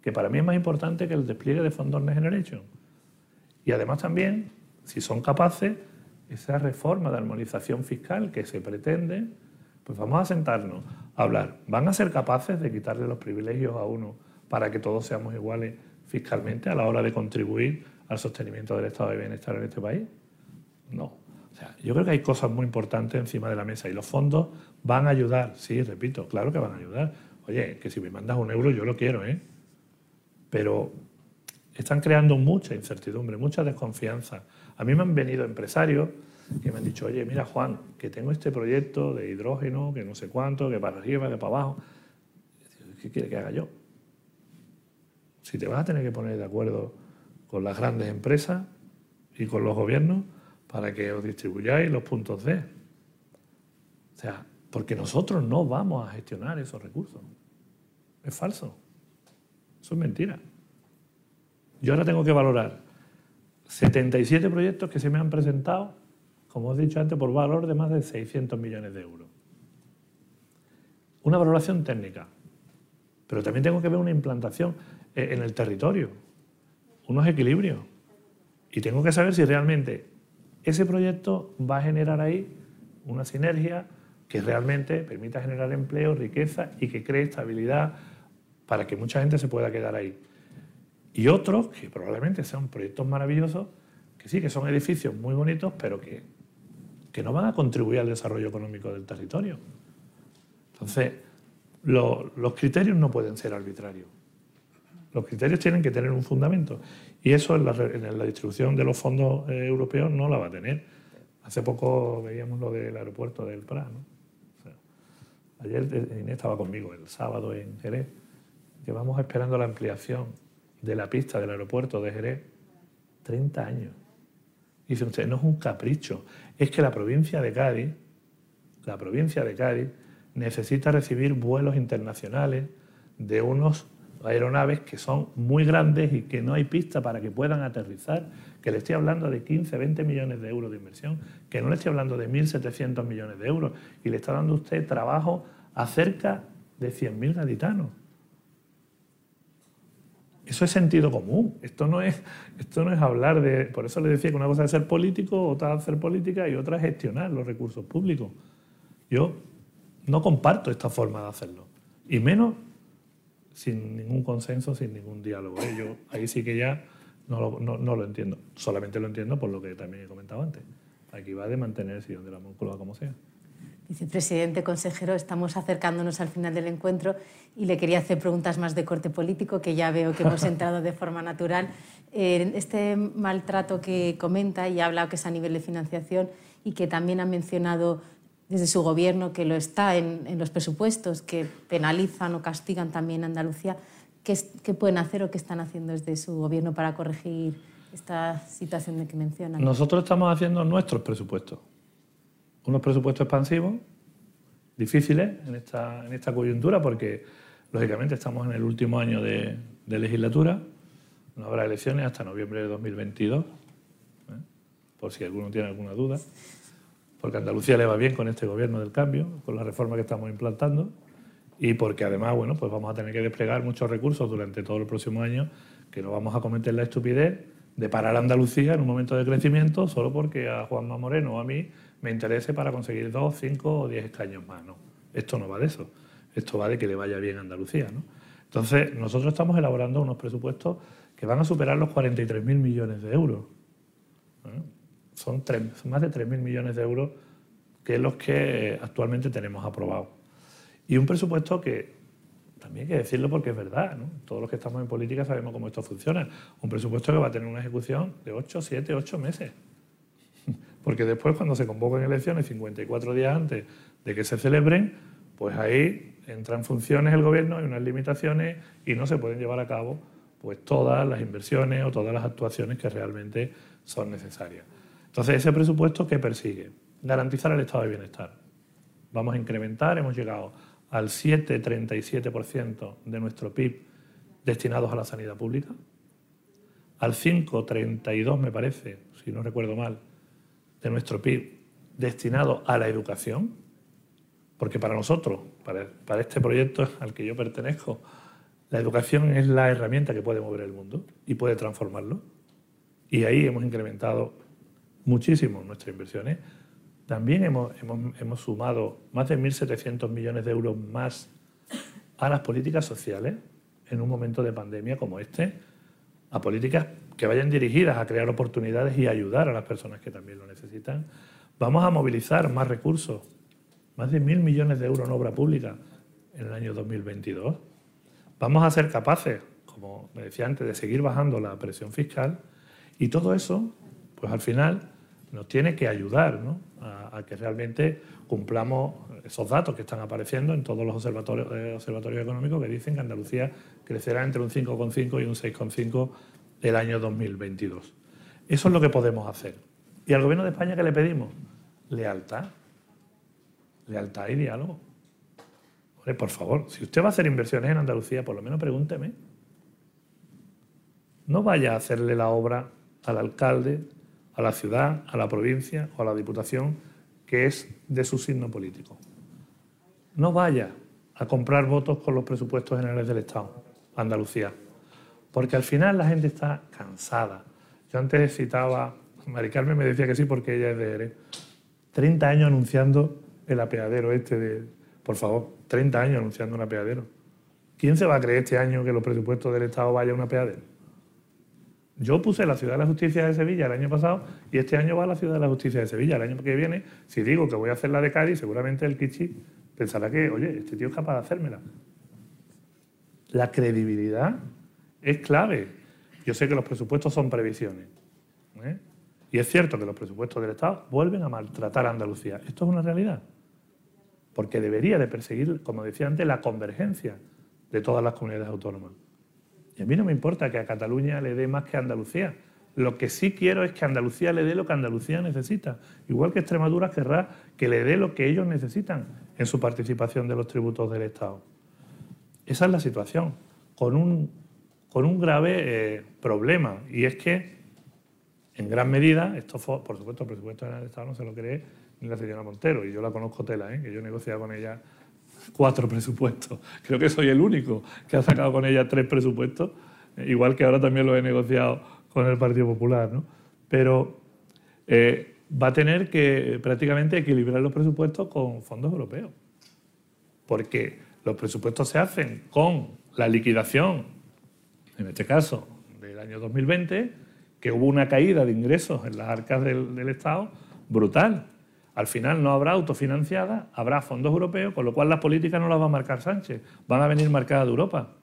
que para mí es más importante que el despliegue de fondos Next Generation. Y además también, si son capaces, esa reforma de armonización fiscal que se pretende, pues vamos a sentarnos a hablar. ¿Van a ser capaces de quitarle los privilegios a uno para que todos seamos iguales fiscalmente a la hora de contribuir al sostenimiento del estado de bienestar en este país? No. O sea, yo creo que hay cosas muy importantes encima de la mesa y los fondos van a ayudar, sí, repito, claro que van a ayudar. Oye, que si me mandas un euro yo lo quiero, ¿eh? Pero están creando mucha incertidumbre, mucha desconfianza. A mí me han venido empresarios que me han dicho, oye, mira Juan, que tengo este proyecto de hidrógeno, que no sé cuánto, que para arriba, que para abajo. ¿Qué quiere que haga yo? Si te vas a tener que poner de acuerdo con las grandes empresas y con los gobiernos para que os distribuyáis los puntos D. O sea, porque nosotros no vamos a gestionar esos recursos. Es falso. Eso es mentira. Yo ahora tengo que valorar 77 proyectos que se me han presentado, como os he dicho antes, por valor de más de 600 millones de euros. Una valoración técnica. Pero también tengo que ver una implantación en el territorio unos equilibrios. Y tengo que saber si realmente ese proyecto va a generar ahí una sinergia que realmente permita generar empleo, riqueza y que cree estabilidad para que mucha gente se pueda quedar ahí. Y otros que probablemente sean proyectos maravillosos, que sí, que son edificios muy bonitos, pero que, que no van a contribuir al desarrollo económico del territorio. Entonces, los criterios no pueden ser arbitrarios. Los criterios tienen que tener un fundamento y eso en la, distribución de los fondos eh, europeos no la va a tener. Hace poco veíamos lo del aeropuerto del Prat. Ayer Inés estaba conmigo el sábado en Jerez. Llevamos esperando la ampliación de la pista del aeropuerto de Jerez 30 años. Dice usted, no es un capricho, es que la provincia de Cádiz, la provincia de Cádiz, necesita recibir vuelos internacionales de unos aeronaves que son muy grandes y que no hay pista para que puedan aterrizar, que le estoy hablando de 15, 20 millones de euros de inversión, que no le estoy hablando de 1.700 millones de euros, y le está dando usted trabajo a cerca de 100.000 gaditanos. Eso es sentido común. Esto no es, esto no es hablar de... Por eso le decía que una cosa es ser político, otra es hacer política y otra es gestionar los recursos públicos. Yo no comparto esta forma de hacerlo. Y menos sin ningún consenso, sin ningún diálogo. ¿eh? Yo ahí sí que ya no lo, entiendo. Solamente lo entiendo por lo que también he comentado antes. Aquí va de mantener el sillón de la Moncloa como sea. Vicepresidente, consejero, estamos acercándonos al final del encuentro y le quería hacer preguntas más de corte político, que ya veo que hemos entrado de forma natural. este maltrato que comenta y ha hablado que es a nivel de financiación y que también ha mencionado desde su gobierno que lo está en, los presupuestos, que penalizan o castigan también a Andalucía. ¿Qué, ¿Qué, pueden hacer o qué están haciendo desde su gobierno para corregir esta situación de que mencionan? Nosotros estamos haciendo nuestros presupuestos. Unos presupuestos expansivos, difíciles en esta, en esta coyuntura, porque lógicamente estamos en el último año de, legislatura, no habrá elecciones hasta noviembre de 2022, ¿eh? por si alguno tiene alguna duda porque Andalucía le va bien con este gobierno del cambio, con la reforma que estamos implantando, y porque además, bueno, pues vamos a tener que desplegar muchos recursos durante todo el próximo año, que no vamos a cometer la estupidez de parar a Andalucía en un momento de crecimiento solo porque a Juanma Moreno o a mí me interese para conseguir dos, cinco o diez escaños más. No, esto no va de eso. Esto va de que le vaya bien a Andalucía. ¿no? Entonces, nosotros estamos elaborando unos presupuestos que van a superar los 43.000 millones de euros son, más de 3.000 millones de euros que los que actualmente tenemos aprobados. Y un presupuesto que también hay que decirlo porque es verdad, todos los que estamos en política sabemos cómo esto funciona. Un presupuesto que va a tener una ejecución de 8, 7, 8 meses. Porque después cuando se convocan elecciones 54 días antes de que se celebren, pues ahí entran funciones el gobierno, hay unas limitaciones y no se pueden llevar a cabo pues todas las inversiones o todas las actuaciones que realmente son necesarias. Entonces, ese presupuesto, ¿qué persigue? Garantizar el estado de bienestar. Vamos a incrementar, hemos llegado al 7,37% de nuestro PIB destinados a la sanidad pública, al 5,32 me parece, si no recuerdo mal, de nuestro PIB destinado a la educación, porque para nosotros, para, este proyecto al que yo pertenezco, la educación es la herramienta que puede mover el mundo y puede transformarlo. Y ahí hemos incrementado muchísimo nuestras inversiones. También hemos, hemos, sumado más de 1.700 millones de euros más a las políticas sociales en un momento de pandemia como este, a políticas que vayan dirigidas a crear oportunidades y ayudar a las personas que también lo necesitan. Vamos a movilizar más recursos, más de 1.000 millones de euros en obra pública en el año 2022. Vamos a ser capaces, como me decía antes, de seguir bajando la presión fiscal y todo eso, pues al final nos tiene que ayudar a, que realmente cumplamos esos datos que están apareciendo en todos los observatorios, eh, observatorios económicos que dicen que Andalucía crecerá entre un 5,5 y un 6,5 el año 2022. Eso es lo que podemos hacer. ¿Y al Gobierno de España qué le pedimos? Lealtad. Lealtad y diálogo. por favor, si usted va a hacer inversiones en Andalucía, por lo menos pregúnteme. No vaya a hacerle la obra al alcalde, a la ciudad, a la provincia o a la diputación que es de su signo político. No vaya a comprar votos con los presupuestos generales del Estado, Andalucía, porque al final la gente está cansada. Yo antes citaba, Mari Carmen me decía que sí porque ella es de Jerez, 30 años anunciando el apeadero este de, por favor, 30 años anunciando un apeadero. ¿Quién se va a creer este año que los presupuestos del Estado vayan a un apeadero? Yo puse la Ciudad de la Justicia de Sevilla el año pasado y este año va a la Ciudad de la Justicia de Sevilla. El año que viene, si digo que voy a hacer la de Cádiz, seguramente el Kichi pensará que, oye, este tío es capaz de hacérmela. La credibilidad es clave. Yo sé que los presupuestos son previsiones. ¿eh? Y es cierto que los presupuestos del Estado vuelven a maltratar a Andalucía. Esto es una realidad. porque debería de perseguir, como decía antes, la convergencia de todas las comunidades autónomas. Y a mí no me importa que a Cataluña le dé más que a Andalucía. Lo que sí quiero es que Andalucía le dé lo que Andalucía necesita, igual que Extremadura querrá que le dé lo que ellos necesitan en su participación de los tributos del Estado. Esa es la situación, con un, con un grave eh, problema, y es que, en gran medida, esto por supuesto, el presupuesto del Estado no se lo cree ni la señora Montero, y yo la conozco tela, ¿eh? que yo he negociado con ella cuatro presupuestos. Creo que soy el único que ha sacado con ella tres presupuestos, igual que ahora también lo he negociado con el Partido Popular. ¿no? Pero eh, va a tener que prácticamente equilibrar los presupuestos con fondos europeos, porque los presupuestos se hacen con la liquidación, en este caso, del año 2020, que hubo una caída de ingresos en las arcas del, Estado brutal. Al final no habrá autofinanciada, habrá fondos europeos, con lo cual las políticas no las va a marcar Sánchez, van a venir marcadas de Europa.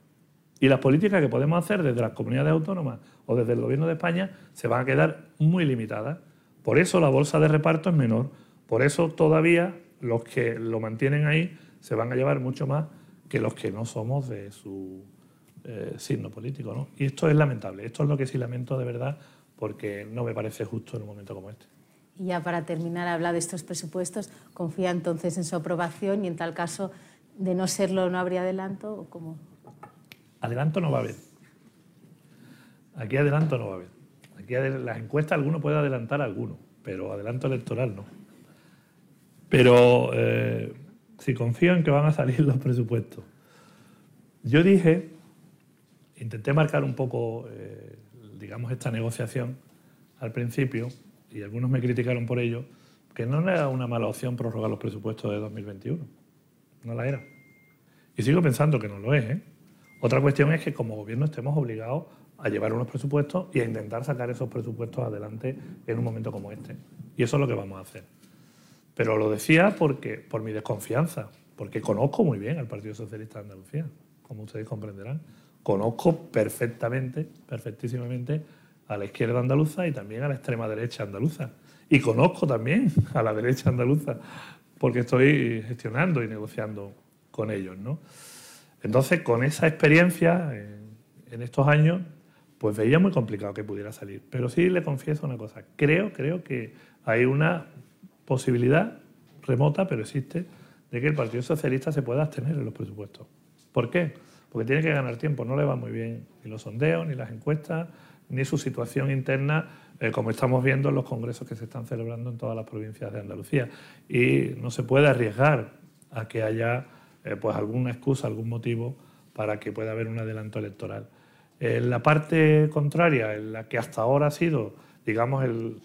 Y las políticas que podemos hacer desde las comunidades autónomas o desde el Gobierno de España se van a quedar muy limitadas. Por eso la bolsa de reparto es menor. Por eso todavía los que lo mantienen ahí se van a llevar mucho más que los que no somos de su eh, signo político. Y esto es lamentable. Esto es lo que sí lamento de verdad porque no me parece justo en un momento como este. Y ya para terminar, habla de estos presupuestos. ¿Confía entonces en su aprobación y en tal caso, de no serlo, no habría adelanto? ¿o cómo? Adelanto no va a haber. Aquí adelanto no va a haber. Aquí las encuestas alguno puede adelantar alguno, pero adelanto electoral no. Pero eh, si confío en que van a salir los presupuestos. Yo dije, intenté marcar un poco, eh, digamos, esta negociación al principio, y algunos me criticaron por ello, que no era una mala opción prorrogar los presupuestos de 2021. No la era. Y sigo pensando que no lo es. ¿eh? Otra cuestión es que como gobierno estemos obligados a llevar unos presupuestos y a intentar sacar esos presupuestos adelante en un momento como este. Y eso es lo que vamos a hacer. Pero lo decía porque, por mi desconfianza, porque conozco muy bien al Partido Socialista de Andalucía, como ustedes comprenderán. Conozco perfectamente, perfectísimamente a la izquierda andaluza y también a la extrema derecha andaluza. Y conozco también a la derecha andaluza, porque estoy gestionando y negociando con ellos. ¿no? Entonces, con esa experiencia en, estos años, pues veía muy complicado que pudiera salir. Pero sí le confieso una cosa, creo, creo que hay una posibilidad remota, pero existe, de que el Partido Socialista se pueda abstener en los presupuestos. ¿Por qué? Porque tiene que ganar tiempo, no le va muy bien ni los sondeos, ni las encuestas, ni su situación interna, eh, como estamos viendo en los congresos que se están celebrando en todas las provincias de Andalucía. Y no se puede arriesgar a que haya eh, pues alguna excusa, algún motivo para que pueda haber un adelanto electoral. En la parte contraria, en la que hasta ahora ha sido, digamos, el,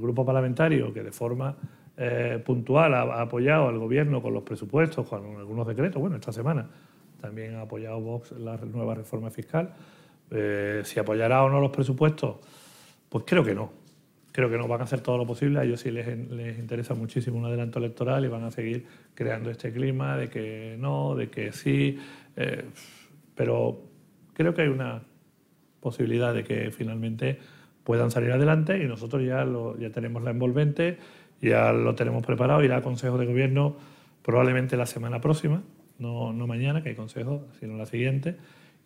grupo parlamentario que de forma eh, puntual ha, apoyado al gobierno con los presupuestos, con algunos decretos, bueno, esta semana también ha apoyado Vox la nueva reforma fiscal, eh, si apoyará o no los presupuestos, pues creo que no. Creo que no van a hacer todo lo posible. A ellos sí les, interesa muchísimo un adelanto electoral y van a seguir creando este clima de que no, de que sí. Eh, pero creo que hay una posibilidad de que finalmente puedan salir adelante y nosotros ya, lo, ya tenemos la envolvente, ya lo tenemos preparado, irá a Consejo de Gobierno probablemente la semana próxima, no, mañana, que hay Consejo, sino la siguiente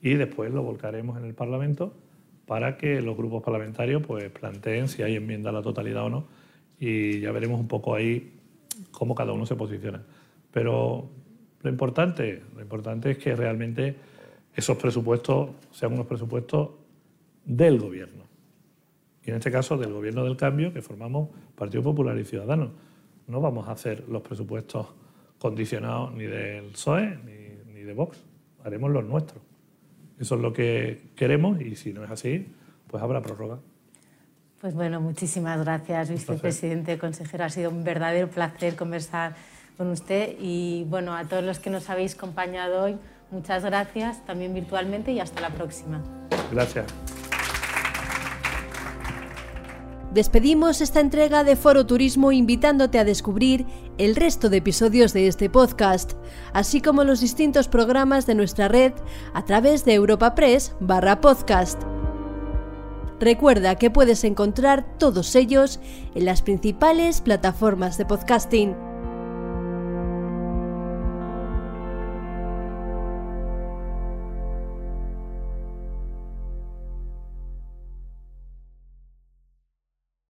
y después lo volcaremos en el Parlamento para que los grupos parlamentarios pues, planteen si hay enmienda a la totalidad o no y ya veremos un poco ahí cómo cada uno se posiciona. Pero lo importante, lo importante es que realmente esos presupuestos sean unos presupuestos del gobierno. Y en este caso del gobierno del cambio que formamos Partido Popular y Ciudadanos. No vamos a hacer los presupuestos condicionados ni del PSOE ni, ni de Vox, haremos los nuestros. Eso es lo que queremos y si no es así, pues habrá prórroga. Pues bueno, muchísimas gracias, vicepresidente, consejero. Ha sido un verdadero placer conversar con usted y bueno, a todos los que nos habéis acompañado hoy, muchas gracias también virtualmente y hasta la próxima. Gracias. Despedimos esta entrega de Foro Turismo invitándote a descubrir el resto de episodios de este podcast, así como los distintos programas de nuestra red a través de Europa Press barra podcast. Recuerda que puedes encontrar todos ellos en las principales plataformas de podcasting.